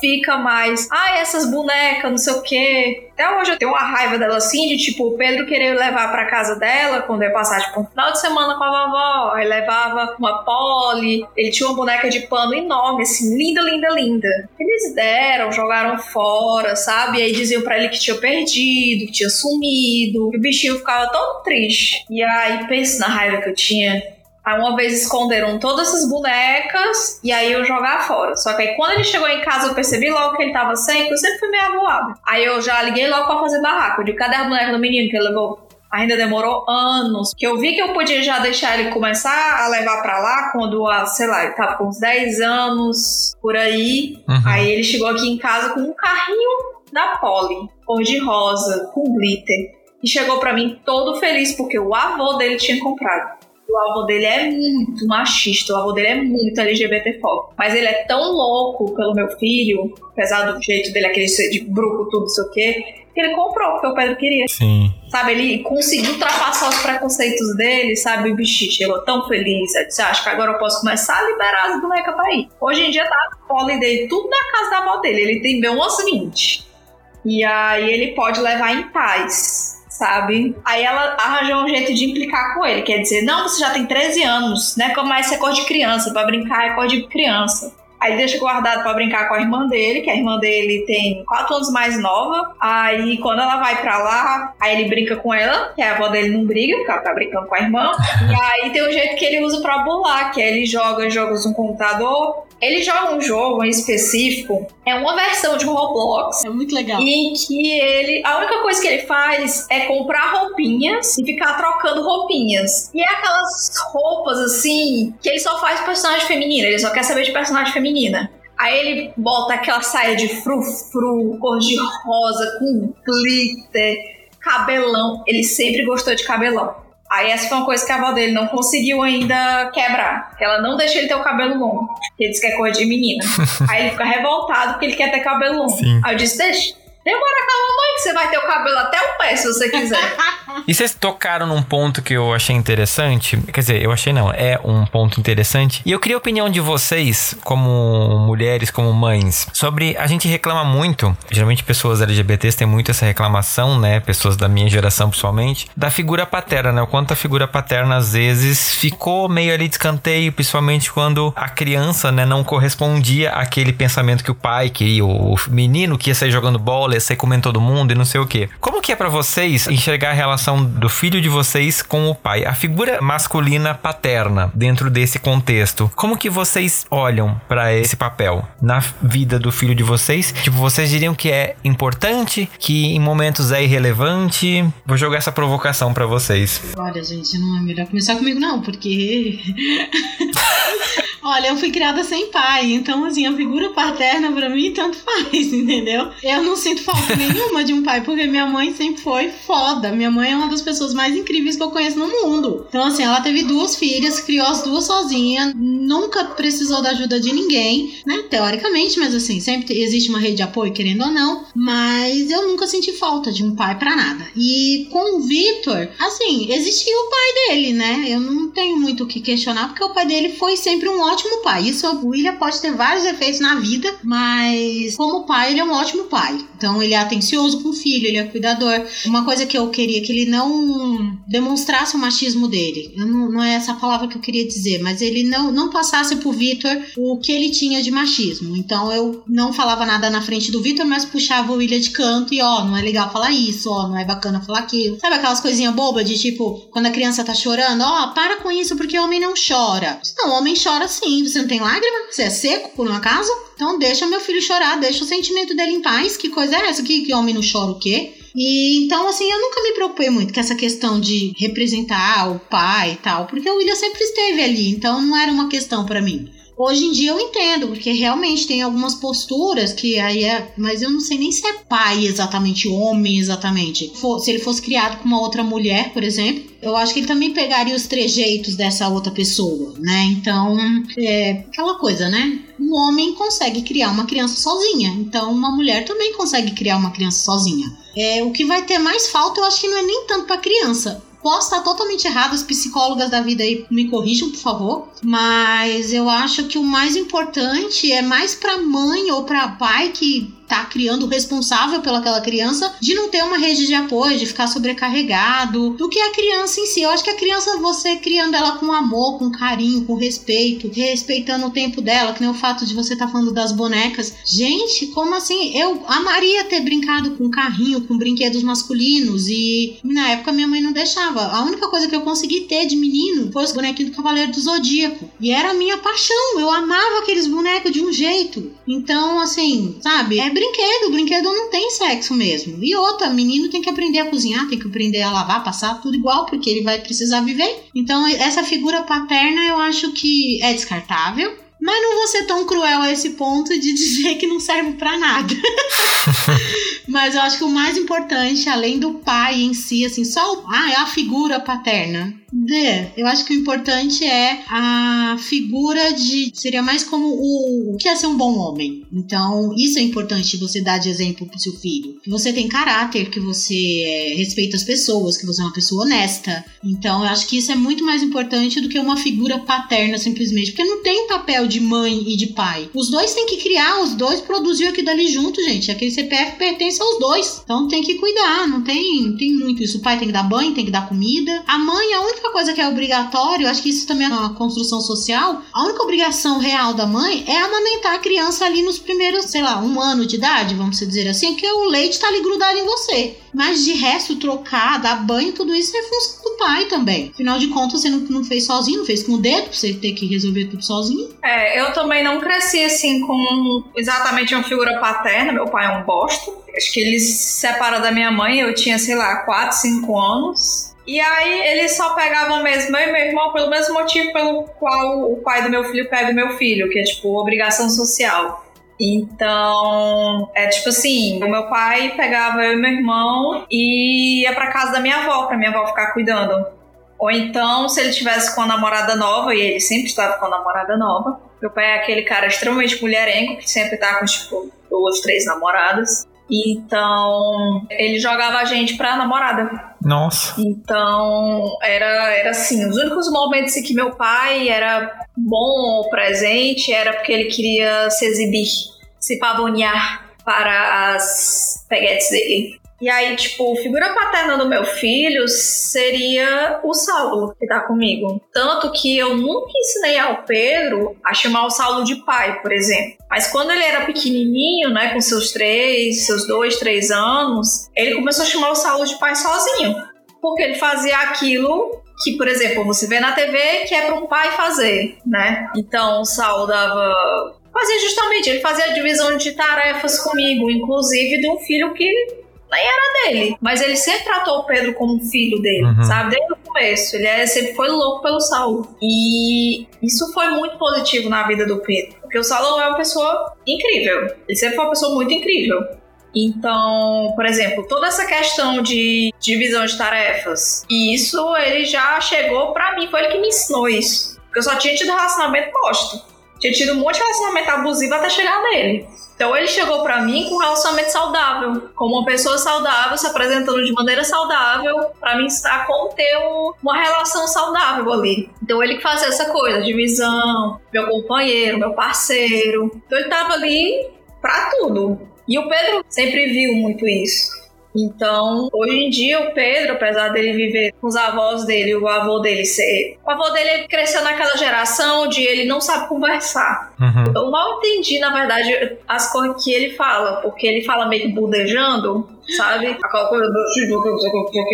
fica mais, ai, ah, essas bonecas, não sei o quê. Até hoje eu tenho uma raiva dela assim, de tipo, o Pedro querer levar pra casa dela quando ia passar, tipo, um final de semana com a vovó. Aí levava uma Polly, ele tinha uma boneca de pano enorme, assim, linda, linda, linda. Eles deram, jogaram fora, sabe? E aí diziam pra ele que tinha perdido, que tinha sumido. E o bichinho ficava todo triste. E aí, pensa na raiva que eu tinha Aí uma vez esconderam todas essas bonecas e aí eu jogar fora. Só que aí quando ele chegou em casa eu percebi logo que ele tava sem, eu sempre fui meio avoada. Aí eu já liguei logo pra fazer barraco. De cadê a boneca do menino que ele levou? Ainda demorou anos. Que eu vi que eu podia já deixar ele começar a levar para lá quando, a, sei lá, ele tava com uns 10 anos por aí. Uhum. Aí ele chegou aqui em casa com um carrinho da Polly, cor de rosa, com glitter. E chegou para mim todo feliz porque o avô dele tinha comprado. O avô dele é muito machista, o avô dele é muito LGBTfóbico. Mas ele é tão louco pelo meu filho, apesar do jeito dele, aquele de bruco, tudo, isso o quê, que ele comprou, porque o Pedro queria. Sim. Sabe, ele conseguiu ultrapassar os preconceitos dele, sabe? O bichinho chegou tão feliz. Eu disse, ah, acho que agora eu posso começar a liberar as bonecas pra ir. Hoje em dia tá a dele, tudo na casa da avó dele. Ele tem bem umas 20. E aí ele pode levar em paz sabe? Aí ela arranjou um jeito de implicar com ele, quer dizer, não, você já tem 13 anos, né? Como é ser cor de criança, para brincar é cor de criança. Aí deixa guardado para brincar com a irmã dele, que a irmã dele tem quatro anos mais nova. Aí quando ela vai para lá, aí ele brinca com ela, que a avó dele não briga, porque ela tá brincando com a irmã. E aí tem um jeito que ele usa para bular, que é ele joga jogos no computador ele joga um jogo em específico, é uma versão de Roblox. É muito legal. Em que ele. A única coisa que ele faz é comprar roupinhas e ficar trocando roupinhas. E é aquelas roupas assim que ele só faz personagem feminina, ele só quer saber de personagem feminina. Aí ele bota aquela saia de frufru, cor de rosa, com glitter, cabelão. Ele sempre gostou de cabelão. Aí essa foi uma coisa que a avó dele não conseguiu ainda quebrar. Ela não deixa ele ter o cabelo longo. Porque ele diz que é coisa de menina. Aí ele fica revoltado porque ele quer ter cabelo longo. Sim. Aí eu disse, deixa. Demora com a mamãe que você vai ter o cabelo até o pé se você quiser. e vocês tocaram num ponto que eu achei interessante. Quer dizer, eu achei não, é um ponto interessante. E eu queria a opinião de vocês, como mulheres, como mães, sobre. A gente reclama muito, geralmente pessoas LGBTs têm muito essa reclamação, né? Pessoas da minha geração, principalmente, da figura paterna, né? O quanto a figura paterna às vezes ficou meio ali de escanteio, principalmente quando a criança, né, não correspondia àquele pensamento que o pai queria, o menino que ia sair jogando bola, sair comendo todo mundo e não sei o que. Como que é para vocês enxergar a relação do filho de vocês com o pai? A figura masculina paterna dentro desse contexto. Como que vocês olham para esse papel na vida do filho de vocês? Tipo, vocês diriam que é importante, que em momentos é irrelevante? Vou jogar essa provocação para vocês. Olha, gente, não é melhor começar comigo não, porque Olha, eu fui criada sem pai, então assim, a figura paterna para mim tanto faz, entendeu? Eu não sinto falta nenhuma de um pai, porque minha mãe sempre foi foda. Minha mãe é uma das pessoas mais incríveis que eu conheço no mundo. Então assim, ela teve duas filhas, criou as duas sozinha, nunca precisou da ajuda de ninguém, né? Teoricamente, mas assim, sempre existe uma rede de apoio, querendo ou não, mas eu nunca senti falta de um pai para nada. E com o Vitor, assim, existia o pai dele, né? Eu não tenho muito o que questionar, porque o pai dele foi sempre um ótimo pai. Isso o William pode ter vários efeitos na vida, mas como pai, ele é um ótimo pai. Então ele é atencioso com o filho, ele é cuidador. Uma coisa que eu queria que ele não demonstrasse o machismo dele. Não, não, é essa palavra que eu queria dizer, mas ele não, não passasse pro Vitor o que ele tinha de machismo. Então eu não falava nada na frente do Vitor, mas puxava o William de canto e ó, não é legal falar isso, ó, não é bacana falar aquilo. Sabe aquelas coisinhas bobas de tipo, quando a criança tá chorando, ó, para com isso porque homem não chora. Não, homem chora sim, você não tem lágrima? Você é seco por um acaso? Então deixa meu filho chorar, deixa o sentimento dele em paz. Que coisa é essa? Que, que homem não chora o quê? E então, assim, eu nunca me preocupei muito com essa questão de representar o pai e tal, porque o William sempre esteve ali, então não era uma questão para mim. Hoje em dia eu entendo, porque realmente tem algumas posturas que aí é. Mas eu não sei nem se é pai exatamente, homem exatamente. Se ele fosse criado com uma outra mulher, por exemplo, eu acho que ele também pegaria os trejeitos dessa outra pessoa, né? Então, é aquela coisa, né? Um homem consegue criar uma criança sozinha, então uma mulher também consegue criar uma criança sozinha. É, o que vai ter mais falta, eu acho que não é nem tanto para criança, Posso estar totalmente errado, as psicólogas da vida aí me corrijam, por favor. Mas eu acho que o mais importante é mais para mãe ou para pai que tá criando o responsável pelaquela criança de não ter uma rede de apoio, de ficar sobrecarregado, do que a criança em si. Eu acho que a criança, você criando ela com amor, com carinho, com respeito, respeitando o tempo dela, que nem o fato de você estar tá falando das bonecas. Gente, como assim? Eu amaria ter brincado com carrinho, com brinquedos masculinos e na época minha mãe não deixava. A única coisa que eu consegui ter de menino foi os bonequinhos do Cavaleiro do Zodíaco. E era a minha paixão. Eu amava aqueles bonecos de um jeito. Então, assim, sabe? É brinquedo. Brinquedo não tem sexo mesmo. E outra, menino tem que aprender a cozinhar, tem que aprender a lavar, passar tudo igual, porque ele vai precisar viver. Então, essa figura paterna eu acho que é descartável. Mas não vou ser tão cruel a esse ponto de dizer que não serve para nada. Mas eu acho que o mais importante, além do pai em si, assim, só o, ah, é a figura paterna. É, eu acho que o importante é a figura de. Seria mais como o, o que é ser um bom homem. Então, isso é importante você dar de exemplo pro seu filho. Que você tem caráter, que você é, respeita as pessoas, que você é uma pessoa honesta. Então, eu acho que isso é muito mais importante do que uma figura paterna, simplesmente. Porque não tem papel de mãe e de pai. Os dois têm que criar, os dois produzir aquilo dali junto, gente. Aquele CPF pertence aos dois. Então tem que cuidar, não tem, tem muito isso. O pai tem que dar banho, tem que dar comida. A mãe, a única única coisa que é obrigatório, acho que isso também é uma construção social, a única obrigação real da mãe é amamentar a criança ali nos primeiros, sei lá, um ano de idade, vamos dizer assim, que o leite tá ali grudado em você. Mas de resto, trocar, dar banho, tudo isso é função do pai também. Afinal de contas, você não, não fez sozinho, não fez com o dedo, pra você ter que resolver tudo sozinho. É, eu também não cresci assim com exatamente uma figura paterna. Meu pai é um bosta. Acho que ele se separou da minha mãe, eu tinha, sei lá, 4, 5 anos. E aí eles só pegavam mesmo eu e meu irmão pelo mesmo motivo pelo qual o pai do meu filho pega o meu filho, que é tipo obrigação social. Então, é tipo assim, o meu pai pegava eu e meu irmão e ia pra casa da minha avó, pra minha avó ficar cuidando. Ou então, se ele tivesse com a namorada nova, e ele sempre estava com a namorada nova, meu pai é aquele cara extremamente mulherengo, que sempre tá com, tipo, duas, três namoradas. Então, ele jogava a gente pra namorada. Nossa. Então, era, era assim, os únicos momentos em que meu pai era bom ou presente era porque ele queria se exibir, se pavonear para as peguetes dele. E aí, tipo, figura paterna do meu filho seria o Saulo, que tá comigo. Tanto que eu nunca ensinei ao Pedro a chamar o Saulo de pai, por exemplo. Mas quando ele era pequenininho, né, com seus três, seus dois, três anos, ele começou a chamar o Saulo de pai sozinho. Porque ele fazia aquilo que, por exemplo, você vê na TV que é para um pai fazer, né? Então o Saulo dava fazia justamente, ele fazia a divisão de tarefas comigo, inclusive de um filho que nem era dele. Mas ele sempre tratou o Pedro como filho dele, uhum. sabe? Desde o começo. Ele é, sempre foi louco pelo Saulo. E isso foi muito positivo na vida do Pedro. Porque o Saulo é uma pessoa incrível. Ele sempre foi uma pessoa muito incrível. Então, por exemplo, toda essa questão de divisão de tarefas, isso ele já chegou para mim, foi ele que me ensinou isso. Porque eu só tinha tido relacionamento posto. Tinha tido um monte de relacionamento abusivo até chegar nele. Então ele chegou para mim com um relacionamento saudável, como uma pessoa saudável, se apresentando de maneira saudável, para me ensinar como ter um, uma relação saudável ali. Então ele que fazia essa coisa, divisão, meu companheiro, meu parceiro. Então ele tava ali para tudo. E o Pedro sempre viu muito isso. Então, hoje em dia, o Pedro, apesar dele viver com os avós dele, o avô dele ser. O avô dele cresceu naquela geração de ele não sabe conversar. Uhum. Eu mal entendi, na verdade, as coisas que ele fala, porque ele fala meio que budejando sabe? Aquela coisa do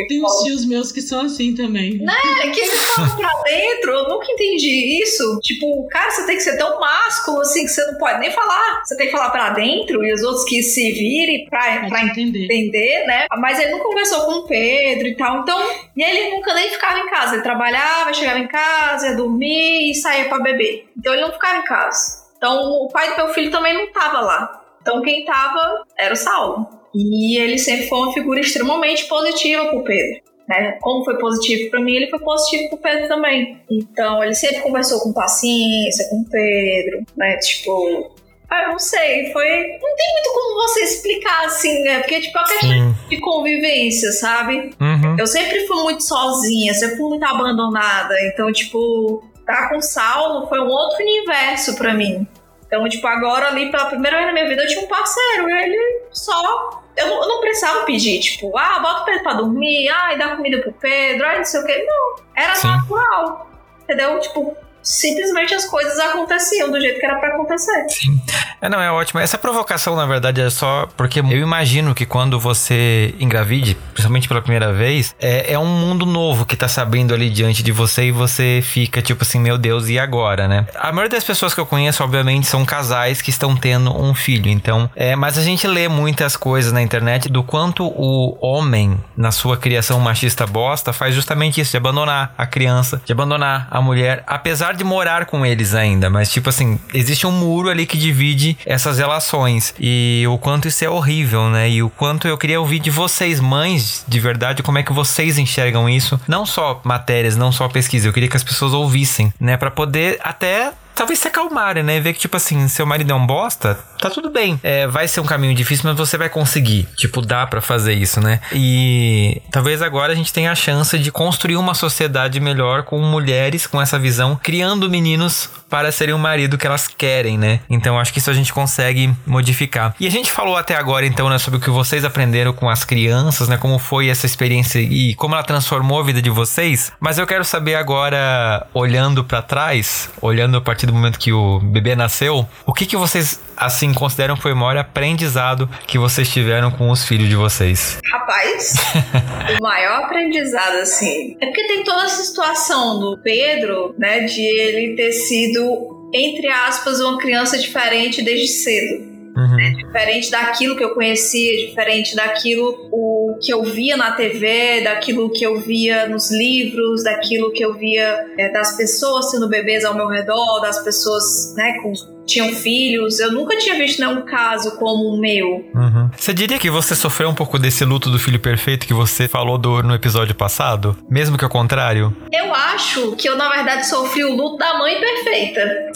Tem uns tios meus que são assim também. Né? Que eles falam pra dentro. Eu nunca entendi isso. Tipo, cara, você tem que ser tão másculo assim que você não pode nem falar. Você tem que falar pra dentro e os outros que se virem pra, pra entender. entender, né? Mas ele não conversou com o Pedro e tal. Então, e ele nunca nem ficava em casa. Ele trabalhava, chegava em casa, ia dormir e saía pra beber. Então ele não ficava em casa. Então o pai do meu filho também não tava lá. Então quem tava era o Saulo. E ele sempre foi uma figura extremamente positiva pro Pedro. Né? Como foi positivo para mim, ele foi positivo pro Pedro também. Então, ele sempre conversou com paciência com o Pedro, né? Tipo, ah, eu não sei, foi. Não tem muito como você explicar assim, né? Porque, tipo, é uma questão de convivência, sabe? Uhum. Eu sempre fui muito sozinha, sempre fui muito abandonada. Então, tipo, estar com o Saulo foi um outro universo para mim. Então, tipo, agora ali, pela primeira vez na minha vida, eu tinha um parceiro. E ele só eu, eu não precisava pedir, tipo, ah, bota o Pedro pra dormir, ah, e dá comida pro Pedro, ah, não sei o quê. Não, era Sim. natural. Entendeu? Tipo, simplesmente as coisas aconteciam do jeito que era para acontecer. Sim. É, não, é ótimo. Essa provocação, na verdade, é só porque eu imagino que quando você engravide, principalmente pela primeira vez, é, é um mundo novo que tá sabendo ali diante de você e você fica tipo assim, meu Deus, e agora, né? A maioria das pessoas que eu conheço, obviamente, são casais que estão tendo um filho. Então, é, mas a gente lê muitas coisas na internet do quanto o homem, na sua criação machista bosta, faz justamente isso, de abandonar a criança, de abandonar a mulher, apesar de morar com eles ainda, mas tipo assim, existe um muro ali que divide essas relações. E o quanto isso é horrível, né? E o quanto eu queria ouvir de vocês, mães, de verdade, como é que vocês enxergam isso. Não só matérias, não só pesquisa, eu queria que as pessoas ouvissem, né? para poder até talvez se acalmarem, né? Ver que, tipo assim, seu marido é um bosta, tá tudo bem. É, vai ser um caminho difícil, mas você vai conseguir. Tipo, dá para fazer isso, né? E talvez agora a gente tenha a chance de construir uma sociedade melhor com mulheres com essa visão, criando meninos para serem o marido que elas querem, né? Então acho que isso a gente consegue modificar. E a gente falou até agora, então, né, sobre o que vocês aprenderam com as crianças, né? Como foi essa experiência e como ela transformou a vida de vocês. Mas eu quero saber agora, olhando para trás, olhando a partir do momento que o bebê nasceu, o que que vocês assim consideram que foi o maior aprendizado que vocês tiveram com os filhos de vocês? Rapaz, o maior aprendizado, assim, é porque tem toda essa situação do Pedro, né, de ele ter sido, entre aspas, uma criança diferente desde cedo. Uhum. Né? Diferente daquilo que eu conhecia, diferente daquilo o que eu via na TV, daquilo que eu via nos livros, daquilo que eu via é, das pessoas sendo bebês ao meu redor, das pessoas né, com tinham filhos. Eu nunca tinha visto nenhum caso como o meu. Uhum. Você diria que você sofreu um pouco desse luto do filho perfeito que você falou do, no episódio passado? Mesmo que ao contrário? Eu acho que eu, na verdade, sofri o luto da mãe perfeita.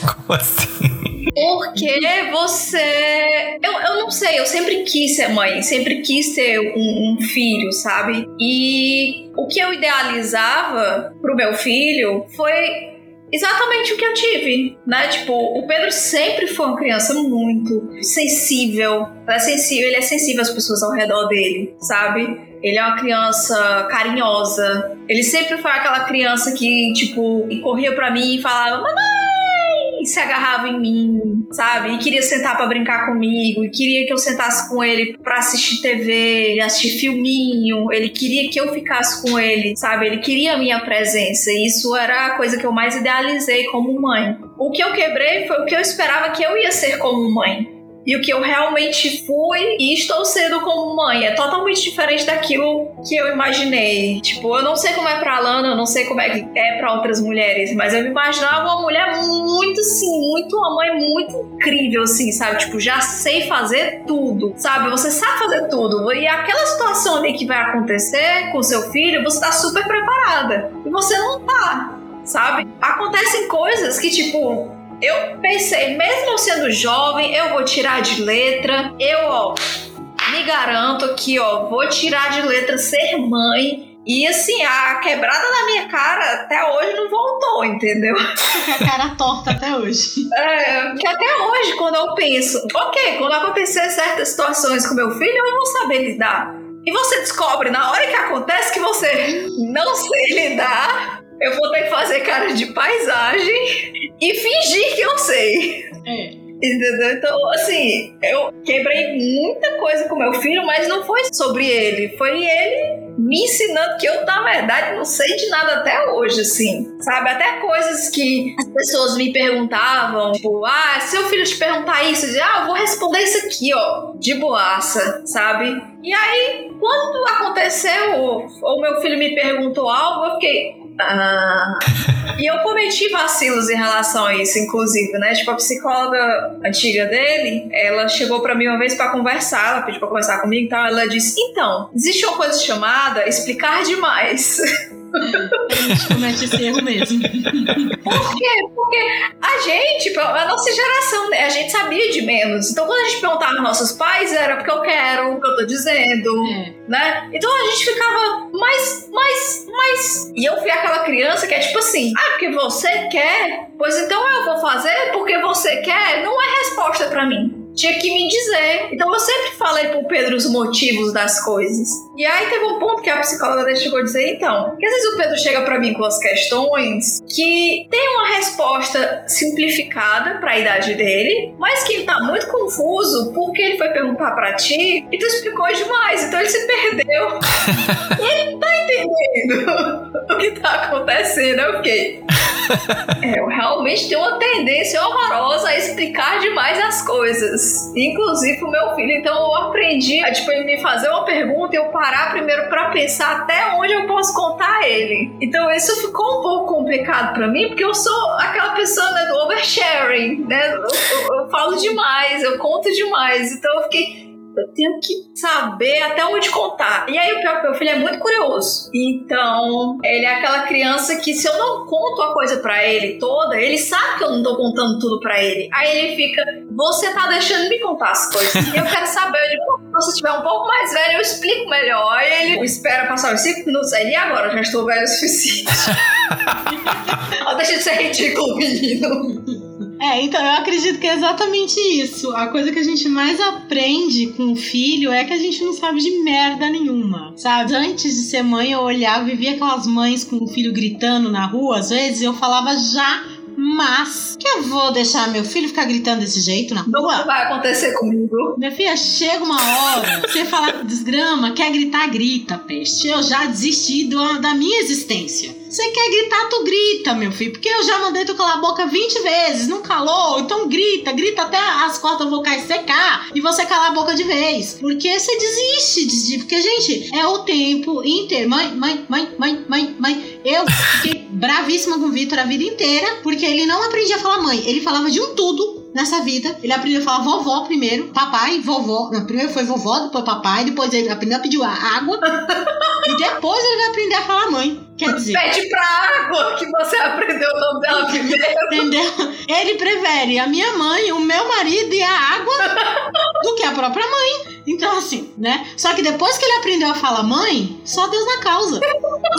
como assim? Porque você. Eu, eu não sei, eu sempre quis ser mãe, sempre quis ter um, um filho, sabe? E o que eu idealizava pro meu filho foi exatamente o que eu tive, né? Tipo, o Pedro sempre foi uma criança muito sensível. Ele é sensível, ele é sensível às pessoas ao redor dele, sabe? Ele é uma criança carinhosa. Ele sempre foi aquela criança que, tipo, corria para mim e falava: "Mamãe, se agarrava em mim, sabe? E queria sentar para brincar comigo, e queria que eu sentasse com ele para assistir TV, assistir filminho. Ele queria que eu ficasse com ele, sabe? Ele queria a minha presença. E isso era a coisa que eu mais idealizei como mãe. O que eu quebrei foi o que eu esperava que eu ia ser como mãe e o que eu realmente fui e estou sendo como mãe. É totalmente diferente daquilo que eu imaginei. Tipo, eu não sei como é pra Lana, eu não sei como é que é pra outras mulheres, mas eu me imaginava uma mulher muito, assim, muito, uma mãe muito incrível, assim, sabe? Tipo, já sei fazer tudo, sabe? Você sabe fazer tudo. E aquela situação ali que vai acontecer com seu filho, você tá super preparada. E você não tá, sabe? Acontecem coisas que, tipo, eu pensei, mesmo sendo jovem, eu vou tirar de letra. Eu, ó, me garanto aqui, ó, vou tirar de letra ser mãe. E assim, a quebrada na minha cara até hoje não voltou, entendeu? a cara torta até hoje. É, que até hoje, quando eu penso, ok, quando acontecer certas situações com meu filho, eu vou saber lidar. E você descobre na hora que acontece que você não sei lidar, eu vou ter que fazer cara de paisagem e fingir que eu sei. É. Entendeu? Então, assim, eu quebrei muita coisa com meu filho, mas não foi sobre ele. Foi ele me ensinando que eu, na verdade, não sei de nada até hoje, assim. Sabe? Até coisas que as pessoas me perguntavam, tipo, ah, se o filho te perguntar isso, eu dizia, ah, eu vou responder isso aqui, ó, de boaça, sabe? E aí, quando aconteceu, ou meu filho me perguntou algo, eu fiquei, ah, e eu cometi vacilos em relação a isso, inclusive, né? Tipo, a psicóloga antiga dele, ela chegou para mim uma vez para conversar, ela pediu pra conversar comigo e tal. Ela disse: Então, existe uma coisa chamada explicar demais. A gente comete esse erro mesmo. Por quê? Porque a gente, a nossa geração, né, a gente sabia de menos. Então, quando a gente perguntava aos nossos pais, era porque eu quero, o que eu tô dizendo, é. né? Então a gente ficava mais, mais, mais. E eu fui aquela criança que é tipo assim: ah, porque você quer? Pois então eu vou fazer porque você quer? Não é resposta para mim tinha que me dizer. Então eu sempre falei pro Pedro os motivos das coisas. E aí teve um ponto que a psicóloga chegou a dizer, então, que às vezes o Pedro chega para mim com as questões que tem uma resposta simplificada para a idade dele, mas que ele tá muito confuso porque ele foi perguntar para ti e tu explicou demais, então ele se perdeu. e ele não tá entendendo o que tá acontecendo. Eu fiquei. É, eu realmente tenho uma tendência horrorosa a explicar demais as coisas. Inclusive o meu filho. Então eu aprendi a tipo, ele me fazer uma pergunta e eu parar primeiro para pensar até onde eu posso contar ele. Então isso ficou um pouco complicado para mim, porque eu sou aquela pessoa né, do oversharing, né? Eu, eu, eu falo demais, eu conto demais. Então eu fiquei eu tenho que saber até onde contar. E aí o pior que meu filho é muito curioso. Então, ele é aquela criança que se eu não conto a coisa para ele toda, ele sabe que eu não tô contando tudo para ele. Aí ele fica, você tá deixando me contar as coisas. Eu quero saber, eu digo, se você estiver um pouco mais velho, eu explico melhor. Aí ele espera passar uns 5 minutos aí, e agora? Eu já estou velho o suficiente. deixa de ser ridículo, menino. É, então eu acredito que é exatamente isso. A coisa que a gente mais aprende com o filho é que a gente não sabe de merda nenhuma, sabe? Antes de ser mãe, eu olhava e via aquelas mães com o filho gritando na rua, às vezes eu falava já mas que eu vou deixar meu filho ficar gritando desse jeito na rua? Não vai acontecer comigo. Minha filha, chega uma hora, você fala desgrama, quer gritar, grita, peste. Eu já desisti do, da minha existência. Você quer gritar, tu grita, meu filho. Porque eu já mandei tu calar a boca 20 vezes, não calou? Então grita, grita até as cordas vocais secar e você calar a boca de vez. Porque você desiste, desiste. Porque, gente, é o tempo inteiro. Mãe, mãe, mãe, mãe, mãe, mãe. Eu fiquei bravíssima com o Vitor a vida inteira, porque ele não aprendia a falar mãe. Ele falava de um tudo nessa vida. Ele aprendeu a falar vovó primeiro, papai, vovó. Não, primeiro foi vovó, depois papai, depois ele aprendeu a pedir água. e depois ele vai aprender a falar mãe. Quer dizer. Pede pra água que você aprendeu o nome dela primeiro. Entendeu? Ele prefere a minha mãe, o meu marido e a água do que a própria mãe. Então, assim, né? Só que depois que ele aprendeu a falar mãe, só Deus na causa.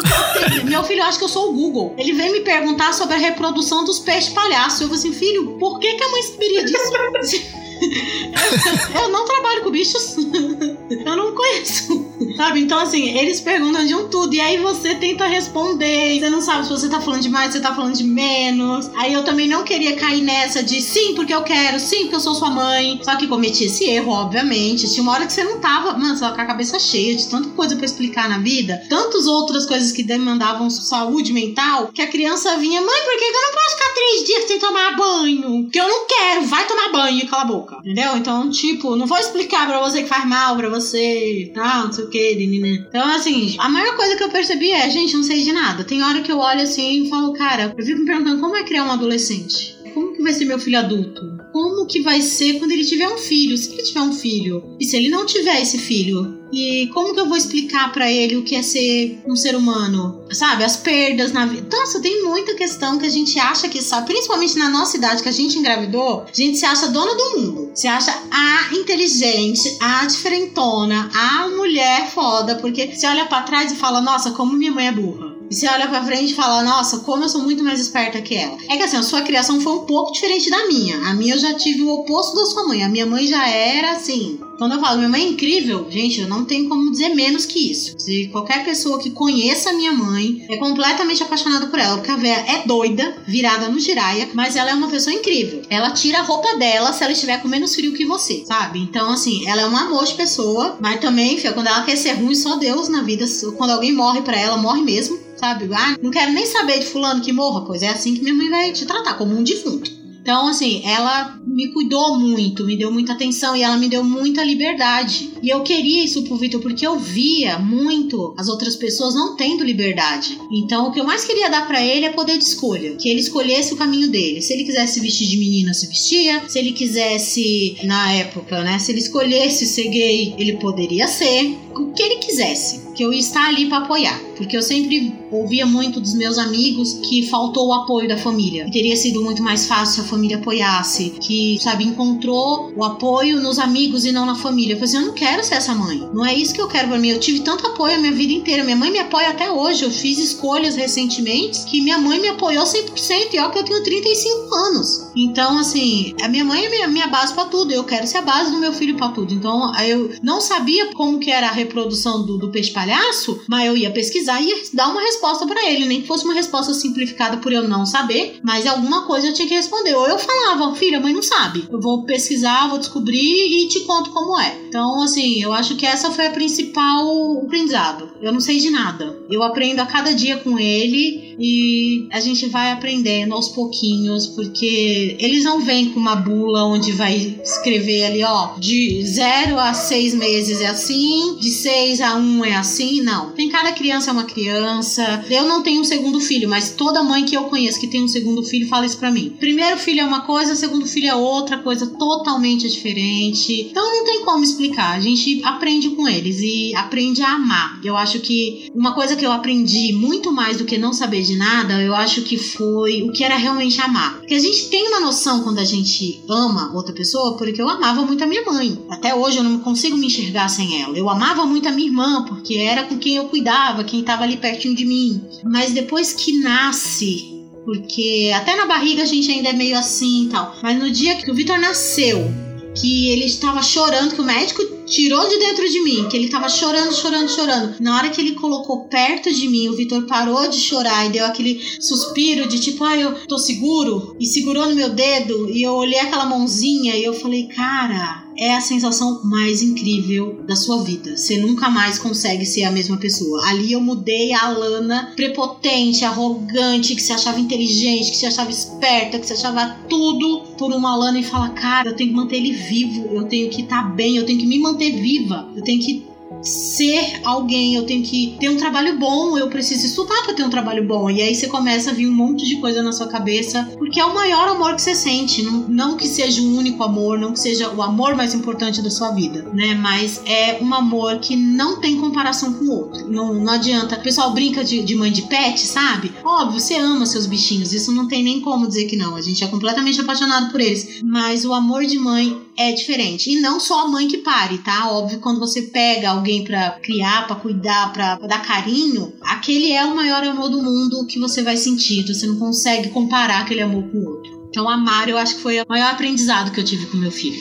Meu filho acha que eu sou o Google. Ele vem me perguntar sobre a reprodução dos peixes palhaços. Eu vou assim, filho, por que, que a mãe saberia disso? eu não trabalho com bichos. eu não conheço. Sabe? Então, assim, eles perguntam de um tudo. E aí você tenta responder. Você não sabe se você tá falando de mais, se você tá falando de menos. Aí eu também não queria cair nessa de sim, porque eu quero, sim, porque eu sou sua mãe. Só que cometi esse erro, obviamente. Tinha uma hora que você não tava, mano, você tava com a cabeça cheia de tanta coisa para explicar na vida, tantas outras coisas que demandavam saúde mental, que a criança vinha, mãe, por que eu não posso ficar três dias sem tomar banho? Porque eu não quero, vai tomar banho e cala a boca. Entendeu? Então, tipo, não vou explicar pra você que faz mal pra você, tá, não sei o que, né? Então, assim, a maior coisa que eu percebi é, gente, não sei de nada. Tem hora que eu olho assim e falo, cara, eu fico me perguntando como é criar um adolescente. Como que vai ser meu filho adulto? Como que vai ser quando ele tiver um filho? Se ele tiver um filho? E se ele não tiver esse filho? E como que eu vou explicar para ele o que é ser um ser humano? Sabe, as perdas na vida. Nossa, tem muita questão que a gente acha que sabe, principalmente na nossa idade que a gente engravidou, a gente se acha dona do mundo. Se acha a inteligente, a diferentona, a mulher foda, porque você olha para trás e fala: "Nossa, como minha mãe é burra". E você olha pra frente e fala, nossa, como eu sou muito mais esperta que ela. É que assim, a sua criação foi um pouco diferente da minha. A minha eu já tive o oposto da sua mãe. A minha mãe já era assim. Quando eu falo minha mãe é incrível, gente, eu não tenho como dizer menos que isso. Se qualquer pessoa que conheça minha mãe é completamente apaixonada por ela, porque a véia é doida, virada no giraia, mas ela é uma pessoa incrível. Ela tira a roupa dela se ela estiver com menos frio que você, sabe? Então, assim, ela é um amor de pessoa, mas também, filha, quando ela quer ser ruim, só Deus na vida. Quando alguém morre pra ela, morre mesmo sabe? Ah, não quero nem saber de fulano que morra, pois é assim que minha mãe vai te tratar, como um defunto. Então, assim, ela me cuidou muito, me deu muita atenção e ela me deu muita liberdade. E eu queria isso pro Vitor porque eu via muito as outras pessoas não tendo liberdade. Então, o que eu mais queria dar para ele é poder de escolha, que ele escolhesse o caminho dele. Se ele quisesse vestir de menina, se vestia. Se ele quisesse, na época, né, se ele escolhesse ser gay, ele poderia ser. O que ele quisesse, que eu ia estar ali para apoiar. Porque eu sempre ouvia muito dos meus amigos que faltou o apoio da família. Que teria sido muito mais fácil se a família apoiasse. Que, sabe, encontrou o apoio nos amigos e não na família. Eu falei assim, eu não quero ser essa mãe. Não é isso que eu quero para mim. Eu tive tanto apoio a minha vida inteira. Minha mãe me apoia até hoje. Eu fiz escolhas recentemente que minha mãe me apoiou 100%. E olha que eu tenho 35 anos. Então, assim, a minha mãe é minha, minha base para tudo. Eu quero ser a base do meu filho para tudo. Então, eu não sabia como que era a reprodução do, do peixe palhaço, mas eu ia pesquisar e ia dar uma resposta para ele, nem que fosse uma resposta simplificada por eu não saber, mas alguma coisa eu tinha que responder. Ou eu falava, filha, mãe não sabe. Eu vou pesquisar, vou descobrir e te conto como é. Então, assim, eu acho que essa foi a principal aprendizado. Eu não sei de nada. Eu aprendo a cada dia com ele e a gente vai aprendendo aos pouquinhos, porque eles não vêm com uma bula onde vai escrever ali, ó, de 0 a 6 meses é assim, de 6 a 1 é assim. Não. Tem cada criança é uma criança. Eu não tenho um segundo filho, mas toda mãe que eu conheço que tem um segundo filho fala isso pra mim. Primeiro filho é uma coisa, segundo filho é outra coisa totalmente diferente. Então não tem como explicar. A gente aprende com eles e aprende a amar. Eu acho que uma coisa que eu aprendi muito mais do que não saber de nada, eu acho que foi o que era realmente amar. Porque a gente tem uma noção quando a gente ama outra pessoa, porque eu amava muito a minha mãe. Até hoje eu não consigo me enxergar sem ela. Eu amava muito a minha irmã, porque era com quem eu cuidava, quem estava ali pertinho de mim. Mas depois que nasce porque até na barriga a gente ainda é meio assim e tal. Mas no dia que o Vitor nasceu, que ele estava chorando, que o médico tirou de dentro de mim, que ele estava chorando, chorando, chorando. Na hora que ele colocou perto de mim, o Vitor parou de chorar e deu aquele suspiro de tipo, ah, eu tô seguro, e segurou no meu dedo, e eu olhei aquela mãozinha e eu falei, cara, é a sensação mais incrível da sua vida. Você nunca mais consegue ser a mesma pessoa. Ali eu mudei a Lana prepotente, arrogante, que se achava inteligente, que se achava esperta, que se achava tudo por uma Lana e fala: Cara, eu tenho que manter ele vivo, eu tenho que estar tá bem, eu tenho que me manter viva, eu tenho que ser alguém, eu tenho que ter um trabalho bom, eu preciso estudar para ter um trabalho bom. E aí você começa a vir um monte de coisa na sua cabeça, porque é o maior amor que você sente. Não, não que seja o único amor, não que seja o amor mais importante da sua vida, né? Mas é um amor que não tem comparação com o outro. Não, não adianta. O pessoal brinca de, de mãe de pet, sabe? Óbvio, você ama seus bichinhos, isso não tem nem como dizer que não. A gente é completamente apaixonado por eles. Mas o amor de mãe é diferente. E não só a mãe que pare, tá? Óbvio, quando você pega alguém para criar, para cuidar, para dar carinho, aquele é o maior amor do mundo que você vai sentir. Você não consegue comparar aquele amor com o outro. Então, amar, eu acho que foi o maior aprendizado que eu tive com meu filho.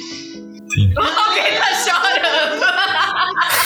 Sim. Alguém tá chorando.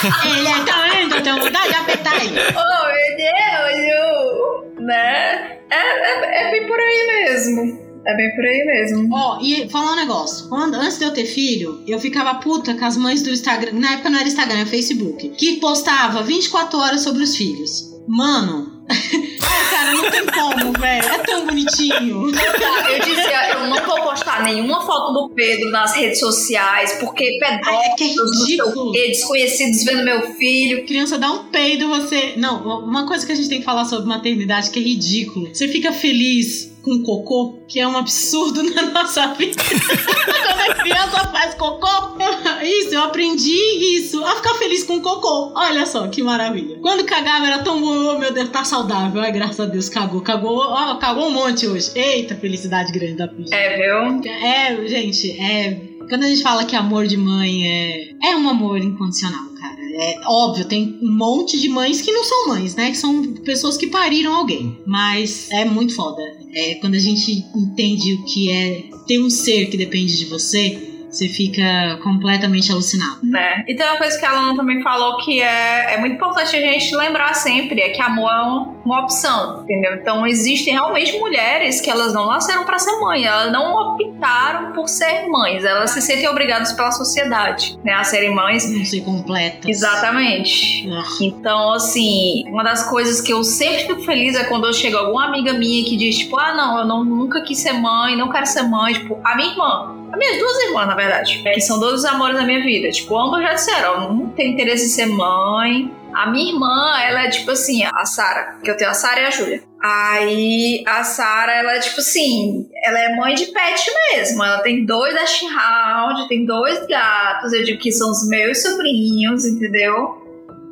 ele é, tá vendo? Tem vontade de apertar ele. Oh, meu Deus! Né? É, é, é bem por aí mesmo. É bem por aí mesmo. Ó, e falar um negócio. Quando, antes de eu ter filho, eu ficava puta com as mães do Instagram. Na época não era Instagram, era Facebook. Que postava 24 horas sobre os filhos. Mano. Ai, cara, não tem como, velho. É tão bonitinho. Eu dizia, eu não vou postar nenhuma foto do Pedro nas redes sociais, porque é que é pedófilos, quê, desconhecidos vendo meu filho. Criança dá um peido, você. Não, uma coisa que a gente tem que falar sobre maternidade que é ridículo. Você fica feliz com cocô, que é um absurdo na nossa vida. Quando a criança faz cocô, isso, eu aprendi isso. A ficar feliz com cocô. Olha só que maravilha. Quando cagava era tão bom, oh, meu Deus, tá saudável. Ai, graças a Deus, cagou. Cagou, ó, cagou um monte hoje. Eita, felicidade grande da filha. É, viu? É, gente, é. Quando a gente fala que amor de mãe é. É um amor incondicional. É óbvio, tem um monte de mães que não são mães, né? Que são pessoas que pariram alguém. Mas é muito foda. É quando a gente entende o que é ter um ser que depende de você, você fica completamente alucinado. Né? E tem uma coisa que a Lana também falou que é, é muito importante a gente lembrar sempre, é que amor é um- uma opção, entendeu? Então existem realmente mulheres que elas não nasceram para ser mãe, elas não optaram por ser mães, elas se sentem obrigadas pela sociedade, né, a serem mães. Não ser completa. Exatamente. Ah, Então, assim, uma das coisas que eu sempre fico feliz é quando eu chego alguma amiga minha que diz, tipo, ah, não, eu não, nunca quis ser mãe, não quero ser mãe. Tipo, a minha irmã, minhas duas irmãs, na verdade, que são dois os amores da minha vida. Tipo, ambas já disseram, eu não tenho interesse em ser mãe. A minha irmã, ela é tipo assim, a Sara, que eu tenho a Sara e a Júlia. Aí a Sara, ela é tipo assim, ela é mãe de pet mesmo. Ela tem dois Dachshund Hound, tem dois gatos, eu digo que são os meus sobrinhos, entendeu?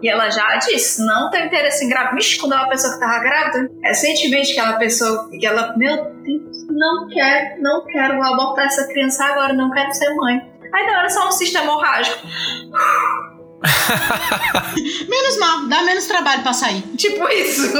E ela já disse, não tem interesse em gravidez. Vixe, quando é uma pessoa que tava grávida, recentemente aquela pessoa, que ela, meu Deus, não quero, não quero abortar essa criança agora, não quero ser mãe. Aí não, era só um cisto hemorrágico. Menos mal, dá menos trabalho pra sair. Tipo isso.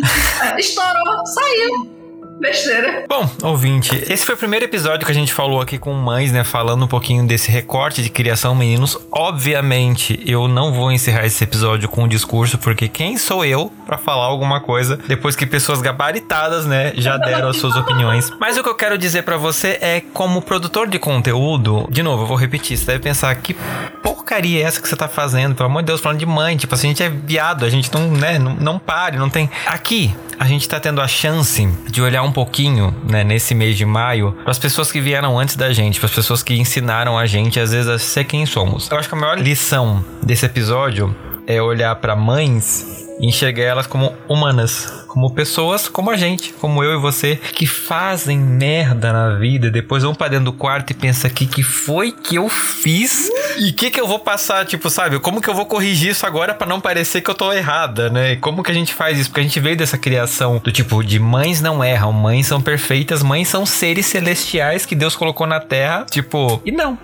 Estourou, saiu. Besteira. Bom, ouvinte, esse foi o primeiro episódio que a gente falou aqui com mães, né? Falando um pouquinho desse recorte de criação meninos. Obviamente, eu não vou encerrar esse episódio com um discurso, porque quem sou eu pra falar alguma coisa depois que pessoas gabaritadas, né, já deram as suas opiniões. Mas o que eu quero dizer pra você é, como produtor de conteúdo, de novo, eu vou repetir, você deve pensar que porcaria é essa que você tá fazendo? Pelo amor de Deus, falando de mãe, tipo, assim, a gente é viado, a gente não, né, não, não pare, não tem. Aqui, a gente tá tendo a chance de olhar um pouquinho, né, nesse mês de maio, para as pessoas que vieram antes da gente, para as pessoas que ensinaram a gente, às vezes, a ser quem somos. Eu acho que a maior lição desse episódio é olhar para mães enxergar elas como humanas, como pessoas como a gente, como eu e você, que fazem merda na vida, depois vão pra dentro do quarto e pensam que que foi que eu fiz e que que eu vou passar, tipo, sabe? Como que eu vou corrigir isso agora pra não parecer que eu tô errada, né? E Como que a gente faz isso? Porque a gente veio dessa criação do tipo de mães não erram, mães são perfeitas, mães são seres celestiais que Deus colocou na terra, tipo, e não,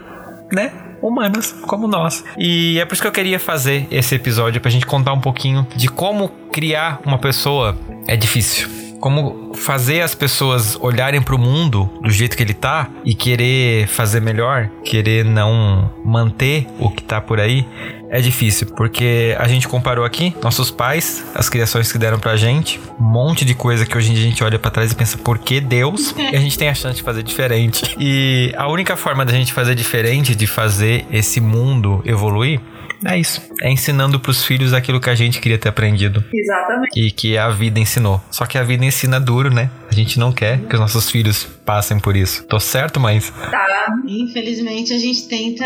né? Humanas, como nós. E é por isso que eu queria fazer esse episódio, pra gente contar um pouquinho de como criar uma pessoa é difícil. Como fazer as pessoas olharem pro mundo do jeito que ele tá e querer fazer melhor, querer não manter o que tá por aí, é difícil, porque a gente comparou aqui nossos pais, as criações que deram pra gente, um monte de coisa que hoje em dia a gente olha pra trás e pensa, por que Deus? E a gente tem a chance de fazer diferente. E a única forma da gente fazer diferente, de fazer esse mundo evoluir, é isso. É ensinando pros filhos aquilo que a gente queria ter aprendido Exatamente. e que a vida ensinou. Só que a vida ensina duro, né? A gente não quer que os nossos filhos passem por isso. Tô certo, mães? Tá. Infelizmente, a gente tenta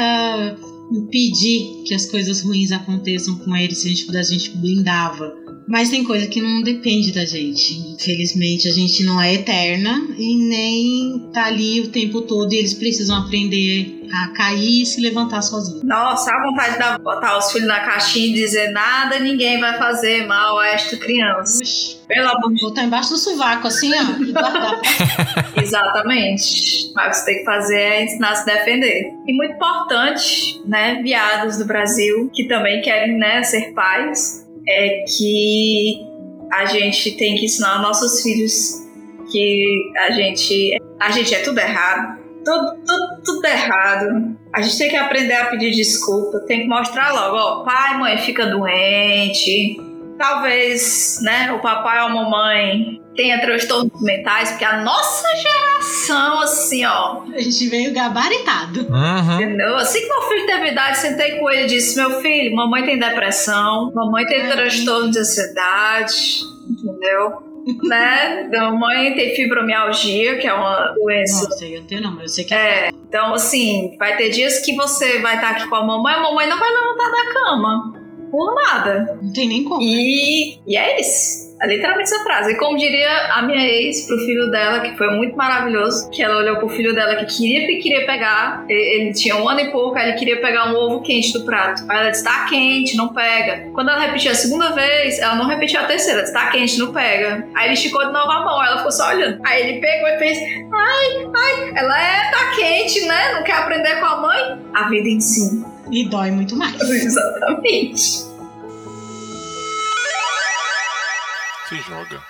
impedir que as coisas ruins aconteçam com eles. Se a gente pudesse, a gente blindava. Mas tem coisa que não depende da gente. Infelizmente, a gente não é eterna e nem tá ali o tempo todo e eles precisam aprender a cair e se levantar sozinhos. Nossa, a vontade de botar os filhos na caixinha e dizer nada, ninguém vai fazer mal a esta criança. Pelo amor de Botar embaixo do sovaco, assim, ó, e guardar. Exatamente. Mas o que você tem que fazer é ensinar a se defender. E muito importante, né, viados do Brasil, que também querem, né, ser pais, é que a gente tem que ensinar aos nossos filhos que a gente, a gente é tudo errado. Tudo, tudo, tudo errado. A gente tem que aprender a pedir desculpa. Tem que mostrar logo, ó, pai, mãe, fica doente. Talvez, né, o papai ou a mamãe tenha transtornos mentais, porque a nossa geração, assim, ó. A gente veio gabaritado. Uhum. Entendeu? Assim que meu filho teve idade, sentei com ele e disse: Meu filho, mamãe tem depressão, mamãe tem Uhum. transtorno de ansiedade, entendeu? né? Mamãe tem fibromialgia, que é uma doença. Não sei, eu tenho não, mas eu sei que é. É, então assim, vai ter dias que você vai estar aqui com a mamãe, a mamãe não vai levantar da cama. Por nada. Não tem nem como. E, e é isso. É literalmente essa frase. E como diria a minha ex pro filho dela, que foi muito maravilhoso, que ela olhou pro filho dela que queria que queria pegar. Ele tinha um ano e pouco, aí ele queria pegar um ovo quente do prato. Aí ela disse: tá quente, não pega. Quando ela repetiu a segunda vez, ela não repetiu a terceira, disse: tá quente, não pega. Aí ele esticou de novo a mão, ela ficou só olhando. Aí ele pegou e fez: ai, ai, ela é, tá quente, né? Não quer aprender com a mãe? A vida ensina. E dói muito mais. Exatamente. Se joga.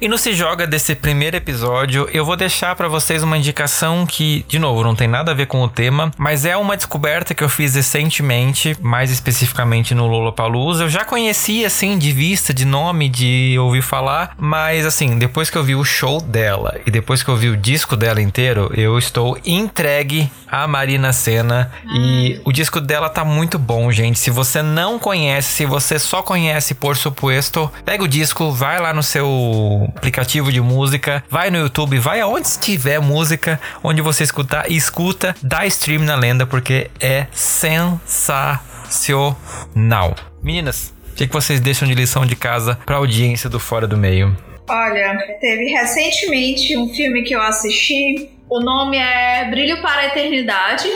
E no Se Joga desse primeiro episódio, eu vou deixar pra vocês uma indicação que, de novo, não tem nada a ver com o tema, mas é uma descoberta que eu fiz recentemente, mais especificamente no Lollapalooza. Eu já conhecia, assim, de vista, de nome, de ouvir falar, mas, assim, depois que eu vi o show dela e depois que eu vi o disco dela inteiro, eu estou entregue à Marina Senna e o disco dela tá muito bom, gente. Se você não conhece, se você só conhece por suposto, pega o disco, vai lá no seu aplicativo de música, vai no YouTube, vai aonde tiver música, onde você escutar, e escuta, dá stream na lenda, porque é sensacional. Meninas, o que, que vocês deixam de lição de casa pra audiência do Fora do Meio? Olha, teve recentemente um filme que eu assisti. O nome é Brilho para a Eternidade.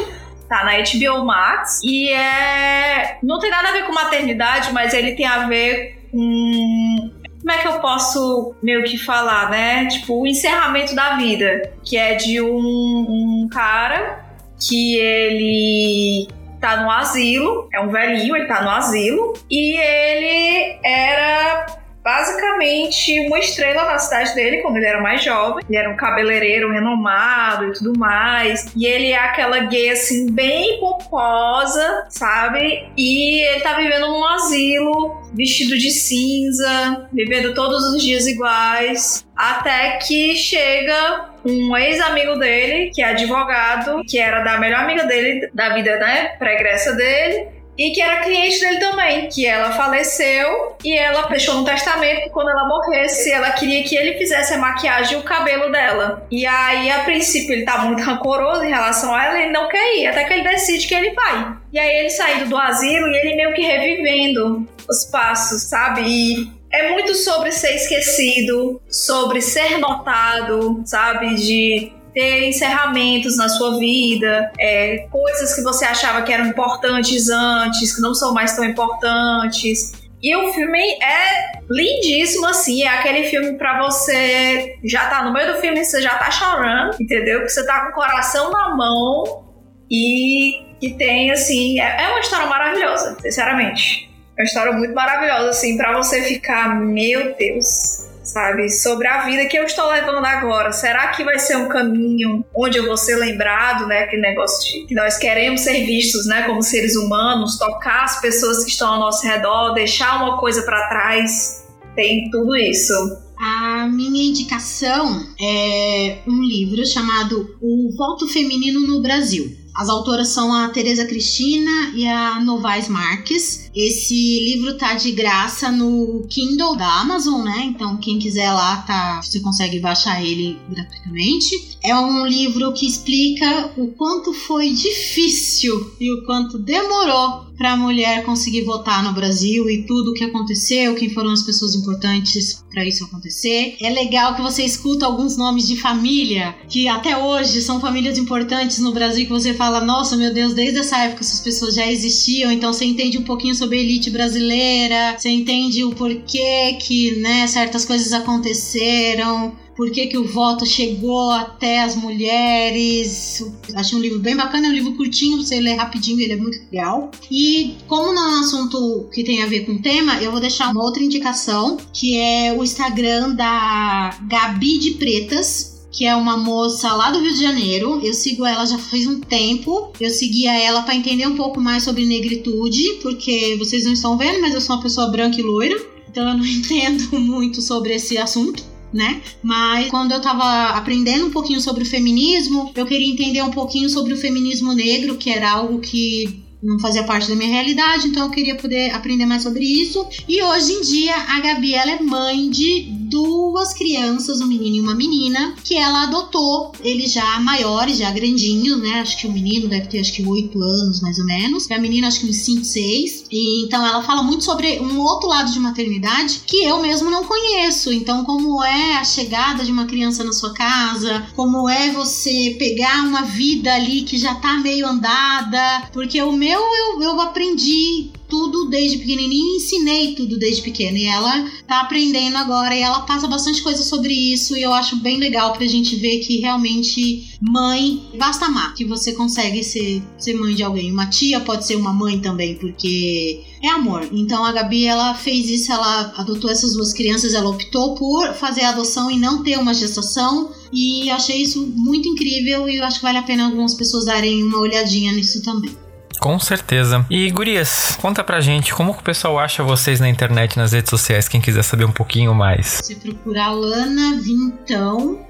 Tá na HBO Max. E é. Não tem nada a ver com maternidade, mas ele tem a ver com. Como é que eu posso meio que falar, né? Tipo, o encerramento da vida. Que é de um, um cara que ele tá no asilo. É um velhinho, ele tá no asilo. E ele era basicamente uma estrela na cidade dele quando ele era mais jovem. Ele era um cabeleireiro renomado e tudo mais. E ele é aquela gay assim, bem pomposa, sabe? E ele tá vivendo num asilo, vestido de cinza, vivendo todos os dias iguais. Até que chega um ex-amigo dele, que é advogado, que era da melhor amiga dele, da vida, né, pregressa dele, e que era cliente dele também, que ela faleceu e ela deixou no testamento que quando ela morresse, ela queria que ele fizesse a maquiagem e o cabelo dela. E aí, a princípio, ele tá muito rancoroso em relação a ela, ele não quer ir, até que ele decide que ele vai. E aí, ele saindo do asilo e ele meio que revivendo os passos, sabe? E é muito sobre ser esquecido, sobre ser notado, sabe? De ter encerramentos na sua vida, é, coisas que você achava que eram importantes antes, que não são mais tão importantes. E o filme é lindíssimo, assim. É aquele filme pra você já tá no meio do filme, você já tá chorando, entendeu? Que você tá com o coração na mão e que tem, assim. É, é uma história maravilhosa, sinceramente. É uma história muito maravilhosa, assim, pra você ficar, meu Deus, sabe? Sobre a vida que eu estou levando agora. Será que vai ser um caminho onde eu vou ser lembrado, né? Aquele negócio de que nós queremos ser vistos, né? Como seres humanos, tocar as pessoas que estão ao nosso redor, deixar uma coisa para trás. Tem tudo isso. A minha indicação é um livro chamado O Voto Feminino no Brasil. As autoras são a Tereza Cristina e a Novaes Marques. Esse livro tá de graça no Kindle da Amazon, né? Então quem quiser lá tá, você consegue baixar ele gratuitamente. É um livro que explica o quanto foi difícil e o quanto demorou para a mulher conseguir votar no Brasil e tudo o que aconteceu, quem foram as pessoas importantes para isso acontecer. É legal que você escuta alguns nomes de família que até hoje são famílias importantes no Brasil que você fala, nossa, meu Deus, desde essa época essas pessoas já existiam, então você entende um pouquinho sobre a elite brasileira, você entende o porquê que, né, certas coisas aconteceram por que, que o voto chegou até as mulheres. Achei um livro bem bacana, é um livro curtinho, você lê rapidinho, ele é muito legal. E como não é um assunto que tem a ver com o tema, eu vou deixar uma outra indicação, que é o Instagram da Gabi de Pretas, que é uma moça lá do Rio de Janeiro. Eu sigo ela já faz um tempo. Eu seguia ela para entender um pouco mais sobre negritude, porque vocês não estão vendo, mas eu sou uma pessoa branca e loira, então eu não entendo muito sobre esse assunto né? Mas quando eu tava aprendendo um pouquinho sobre o feminismo, eu queria entender um pouquinho sobre o feminismo negro, que era algo que não fazia parte da minha realidade, então eu queria poder aprender mais sobre isso. E hoje em dia a Gabi ela é mãe de duas crianças, um menino e uma menina, que ela adotou, eles já maiores, já grandinhos, né? Acho que o menino deve ter acho que 8 anos, mais ou menos. E a menina acho que uns 5, 6. E então ela fala muito sobre um outro lado de maternidade que eu mesmo não conheço. Então, como é a chegada de uma criança na sua casa, como é você pegar uma vida ali que já tá meio andada, porque o meu eu, eu aprendi tudo desde pequenininha e ensinei tudo desde pequena. E ela tá aprendendo agora e ela passa bastante coisa sobre isso. E eu acho bem legal pra gente ver que realmente mãe basta amar, que você consegue ser, ser mãe de alguém. Uma tia pode ser uma mãe também, porque é amor. Então a Gabi ela fez isso, ela adotou essas duas crianças, ela optou por fazer a adoção e não ter uma gestação. E achei isso muito incrível e eu acho que vale a pena algumas pessoas darem uma olhadinha nisso também. Com certeza. E gurias, conta pra gente como que o pessoal acha vocês na internet, nas redes sociais, quem quiser saber um pouquinho mais. Você procurar Lana Vintão,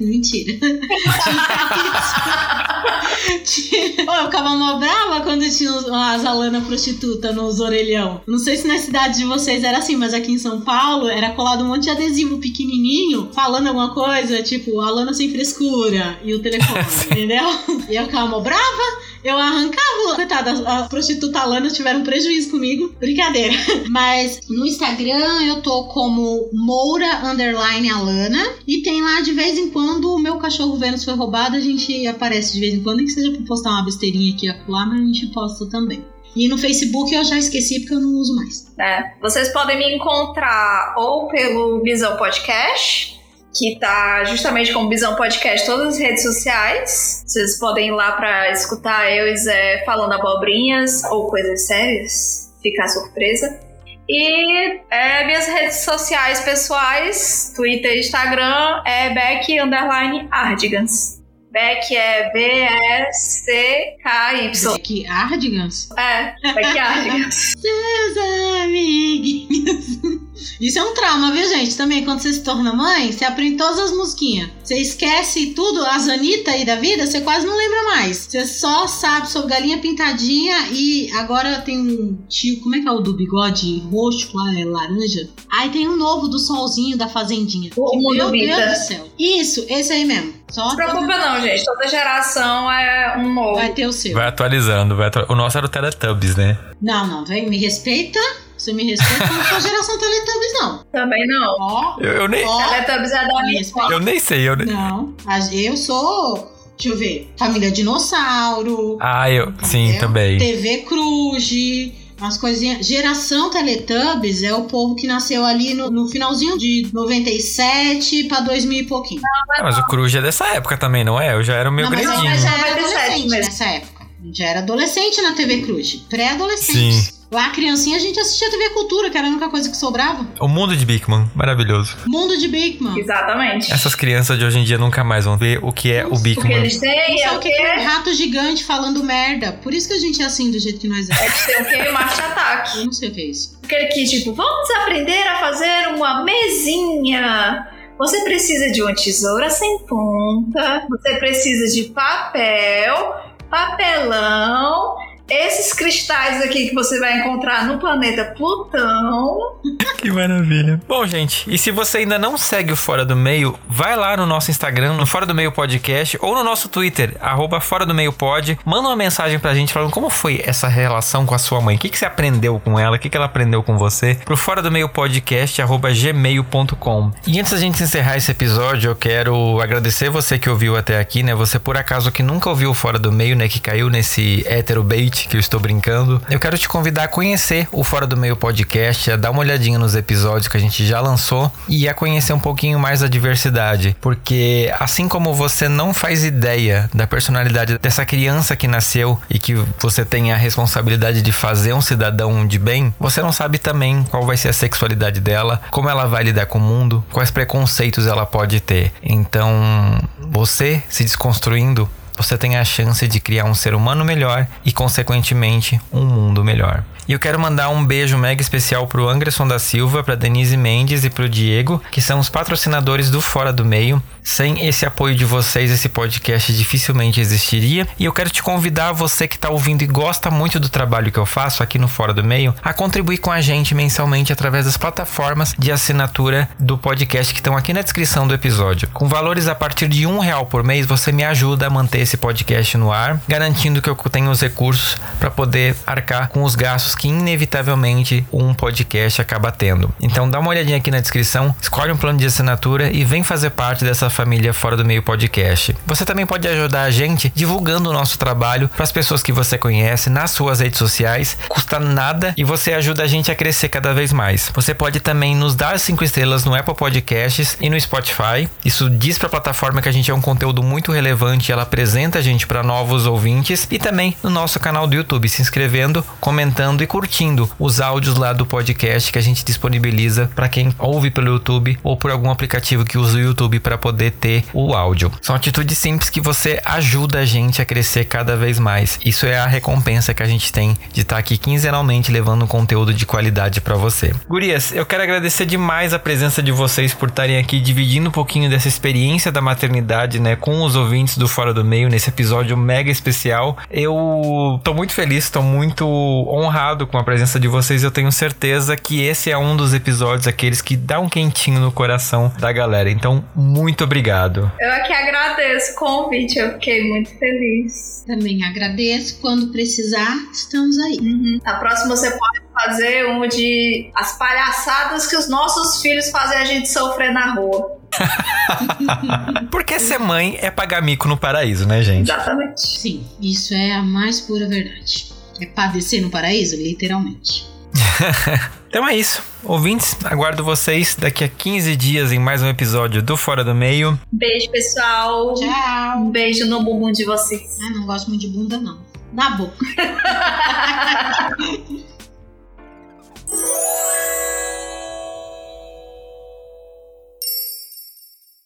Mentira. eu ficava mó brava quando tinha as Alana prostituta nos orelhão. Não sei se na cidade de vocês era assim, mas aqui em São Paulo era colado um monte de adesivo pequenininho falando alguma coisa, tipo Alana sem frescura e o telefone, entendeu? E eu ficava mó brava eu arrancava. Coitada, as prostitutas alanas tiveram prejuízo comigo. Brincadeira. Mas no Instagram eu tô como Moura Underline Alana. E tem lá de vez em quando o meu cachorro Vênus foi roubado. A gente aparece de vez em quando, nem que seja pra postar uma besteirinha aqui e lá, mas a gente posta também. E no Facebook eu já esqueci porque eu não uso mais. É, vocês podem me encontrar ou pelo Visão Podcast, que tá justamente com Visão Podcast todas as redes sociais. Vocês podem ir lá para escutar eu e Zé falando abobrinhas ou coisas sérias, ficar surpresa. E é, minhas redes sociais pessoais, Twitter e Instagram, é Beck Underline Ardigans. Beck é B-E-C-K-Y. Beck Ardigans? É, Beck Ardigans. Seus amiguinhos. Isso é um trauma, viu, gente? Também, quando você se torna mãe, você aprende todas as musiquinhas. Você esquece tudo, as Anitta aí da vida, você quase não lembra mais. Você só sabe sobre galinha pintadinha e agora tem um tio, como é que é o do bigode roxo lá, é laranja? Aí tem um novo do solzinho da fazendinha. O mundo Meu. Deus do céu. Isso, esse aí mesmo. Só Não se preocupa não, gente. Toda geração é um novo. Vai ter o seu. Vai atualizando, vai atu... o nosso era o Teletubbies, né? Não, não, vem, me respeita. Você me respeita, eu não sou geração Teletubbies, não. Também não. Ó, Eu, eu nem, ó. Teletubbies é da minha eu nem sei, eu nem... Não, as- eu sou. Deixa eu ver. Família Dinossauro. Ah, eu... Sim, também. TV Cruz. Umas coisinhas. Geração Teletubbies é o povo que nasceu ali no, no finalzinho de 97 pra 2000 e pouquinho. Ah, mas o Cruz é dessa época também, não é? Eu já era o meu Não, mas grandinho. eu já era 97 adolescente nessa época. A gente já era adolescente na TV Cruz. Pré-adolescente. Sim. Lá, criancinha, a gente assistia TV Cultura, que era a única coisa que sobrava. O mundo de Bigman, maravilhoso. Mundo de Bigman. Exatamente. Essas crianças de hoje em dia nunca mais vão ver o que é o O que Bigman. eles têm é o que é um rato gigante falando merda. Por isso que a gente é assim do jeito que nós é. Eles têm o quê? Marte ataque. Eu não sei o que é isso. Aquele que, tipo, vamos aprender a fazer uma mesinha. Você precisa de uma tesoura sem ponta. Você precisa de papel. Papelão esses cristais aqui que você vai encontrar no planeta Plutão. que maravilha. Bom, gente, e se você ainda não segue o Fora do Meio, vai lá no nosso Instagram, no Fora do Meio Podcast, ou no nosso Twitter, arroba Fora do Meio Pod. Manda uma mensagem pra gente falando como foi essa relação com a sua mãe. O que, que você aprendeu com ela? O que, que ela aprendeu com você? Pro Fora do Meio Podcast, arroba gmail.com. E antes da gente encerrar esse episódio, eu quero agradecer você que ouviu até aqui, né? Você, por acaso, que nunca ouviu o Fora do Meio, né? Que caiu nesse hétero bait que eu estou brincando. Eu quero te convidar a conhecer o Fora do Meio Podcast, a dar uma olhadinha nos episódios que a gente já lançou e a conhecer um pouquinho mais da diversidade. Porque assim como você não faz ideia da personalidade dessa criança que nasceu e que você tem a responsabilidade de fazer um cidadão de bem, você não sabe também qual vai ser a sexualidade dela, como ela vai lidar com o mundo, quais preconceitos ela pode ter. Então, você se desconstruindo você tem a chance de criar um ser humano melhor e, consequentemente, um mundo melhor. E eu quero mandar um beijo mega especial pro Anderson da Silva, pra Denise Mendes e pro Diego, que são os patrocinadores do Fora do Meio. Sem esse apoio de vocês, esse podcast dificilmente existiria. E eu quero te convidar, você que está ouvindo e gosta muito do trabalho que eu faço aqui no Fora do Meio, a contribuir com a gente mensalmente através das plataformas de assinatura do podcast que estão aqui na descrição do episódio. Com valores a partir de um real por mês, você me ajuda a manter esse podcast no ar, garantindo que eu tenho os recursos para poder arcar com os gastos que inevitavelmente um podcast acaba tendo. Então dá uma olhadinha aqui na descrição, escolhe um plano de assinatura e vem fazer parte dessa família Fora do Meio Podcast. Você também pode ajudar a gente divulgando o nosso trabalho para as pessoas que você conhece nas suas redes sociais. Custa nada e você ajuda a gente a crescer cada vez mais. Você pode também nos dar cinco estrelas no Apple Podcasts e no Spotify. Isso diz para a plataforma que a gente é um conteúdo muito relevante ela apresenta a gente para novos ouvintes e também no nosso canal do YouTube, se inscrevendo, comentando curtindo os áudios lá do podcast que a gente disponibiliza para quem ouve pelo YouTube ou por algum aplicativo que usa o YouTube para poder poder ter o áudio. São atitudes simples que você ajuda a gente a crescer cada vez mais. Isso é a recompensa que a gente tem de estar tá aqui quinzenalmente levando um conteúdo de qualidade para você. Gurias, eu quero agradecer demais a presença de vocês por estarem aqui dividindo um pouquinho dessa experiência da maternidade, né, com os ouvintes do Fora do Meio nesse episódio mega especial. Eu tô muito feliz, tô muito honrado com a presença de vocês. Eu tenho certeza que esse é um dos episódios aqueles que dá um quentinho no coração da galera. Então, muito obrigado obrigado. Eu aqui agradeço o convite, eu fiquei muito feliz. Também agradeço. Quando precisar, estamos aí. Uhum. A próxima você pode fazer um de as palhaçadas que os nossos filhos fazem a gente sofrer na rua. Porque ser mãe é pagar mico no paraíso, né, gente? Exatamente. Sim, isso é a mais pura verdade. É padecer no paraíso, literalmente. então é isso. Ouvintes, aguardo vocês daqui a 15 dias em mais um episódio do Fora do Meio. Beijo, pessoal. Tchau. Um beijo no bumbum de vocês. Ah, não gosto muito de bunda, não. Na boca.